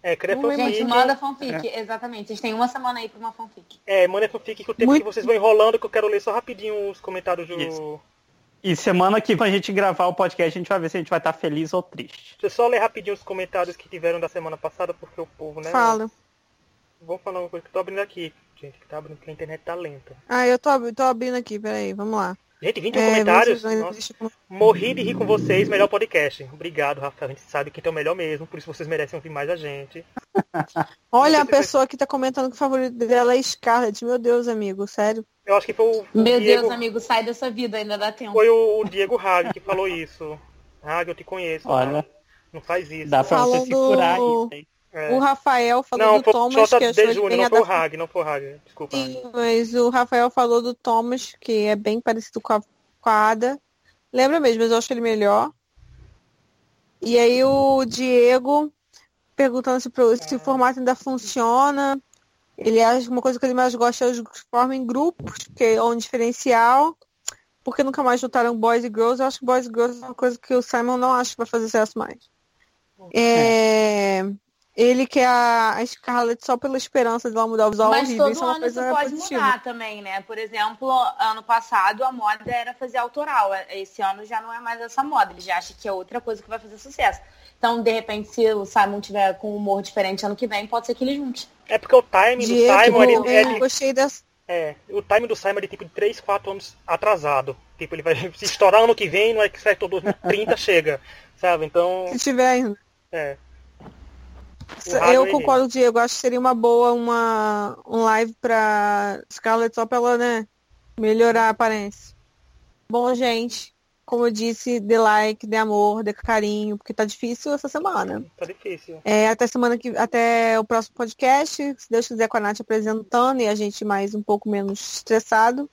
É, cadê a Gente, fanfic? manda fanfic, exatamente. Vocês têm uma semana aí pra uma fanfic. É, manda fanfic que o tempo Muito- que vocês vão enrolando, que eu quero ler só rapidinho os comentários do. Isso. E semana que quando a gente gravar o podcast, a gente vai ver se a gente vai estar feliz ou triste. Deixa eu só ler rapidinho os comentários que tiveram da semana passada, porque o povo, né? Fala. Vou falar uma coisa que eu tô abrindo aqui. Gente, que tá abrindo porque a internet tá lenta. Ah, eu tô, tô abrindo aqui, peraí, vamos lá. Gente, 21 É, comentários. Nossa, morri de rir com vocês, melhor podcast. Obrigado, Rafael. A gente sabe que é o melhor mesmo, por isso vocês merecem ouvir mais a gente. Olha, a pessoa que tá comentando que o favorito dela é Scarlett. Meu Deus, amigo, sério. Eu acho que foi o, Meu Diego, Deus, amigo, sai dessa vida, ainda dá tempo. foi o, o Diego Hag que falou isso. Hag, eu te conheço. Olha. tá? Não faz isso. Dá pra você Falando- se curar isso, hein? É. O Rafael falou Não, do foi Thomas, que achou bem não foi o adaptado. Hag, não foi o Hag. Desculpa. Hag. Sim, mas o Rafael falou do Thomas, que é bem parecido com a, com a Ada. Lembra mesmo, mas eu acho ele melhor. E aí o Diego perguntando se, se o formato ainda funciona. Ele acha que uma coisa que ele mais gosta é os que formam em grupos, que é um diferencial. Porque nunca mais juntaram boys e girls. Eu acho que boys e girls é uma coisa que o Simon não acha que vai fazer sucesso mais. É, Ele quer a, Scarlett só pela esperança de ela mudar o visual Mas horrível. todo Isso é uma ano isso pode positiva. mudar também, né? Por exemplo, ano passado a moda era fazer autoral. Esse ano já não é mais essa moda. Ele já acha que é outra coisa que vai fazer sucesso. Então, de repente, se o Simon tiver com um humor diferente ano que vem, pode ser que ele junte. É porque o timing do Diego, Simon ele, é eu de- gostei dessa. É, o time do Simon é de tipo de 3, 4 anos atrasado. Tipo, ele vai se estourar ano que vem, no X-Factor 2030 chega. Sabe? Então, Se tiver ainda. é. Eu concordo Diego, acho que seria uma boa uma um live pra Scarlett só pra ela, né, melhorar a aparência. Bom, gente, como eu disse, dê like, dê amor, dê carinho, porque tá difícil essa semana. Tá difícil. É, até semana que até o próximo podcast, se Deus quiser com a Nath apresentando e a gente mais um pouco menos estressado.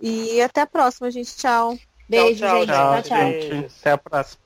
E até a próxima, gente. Tchau. Beijo, tchau, gente. tchau, Tchau, tchau. gente. gente. Até a próxima.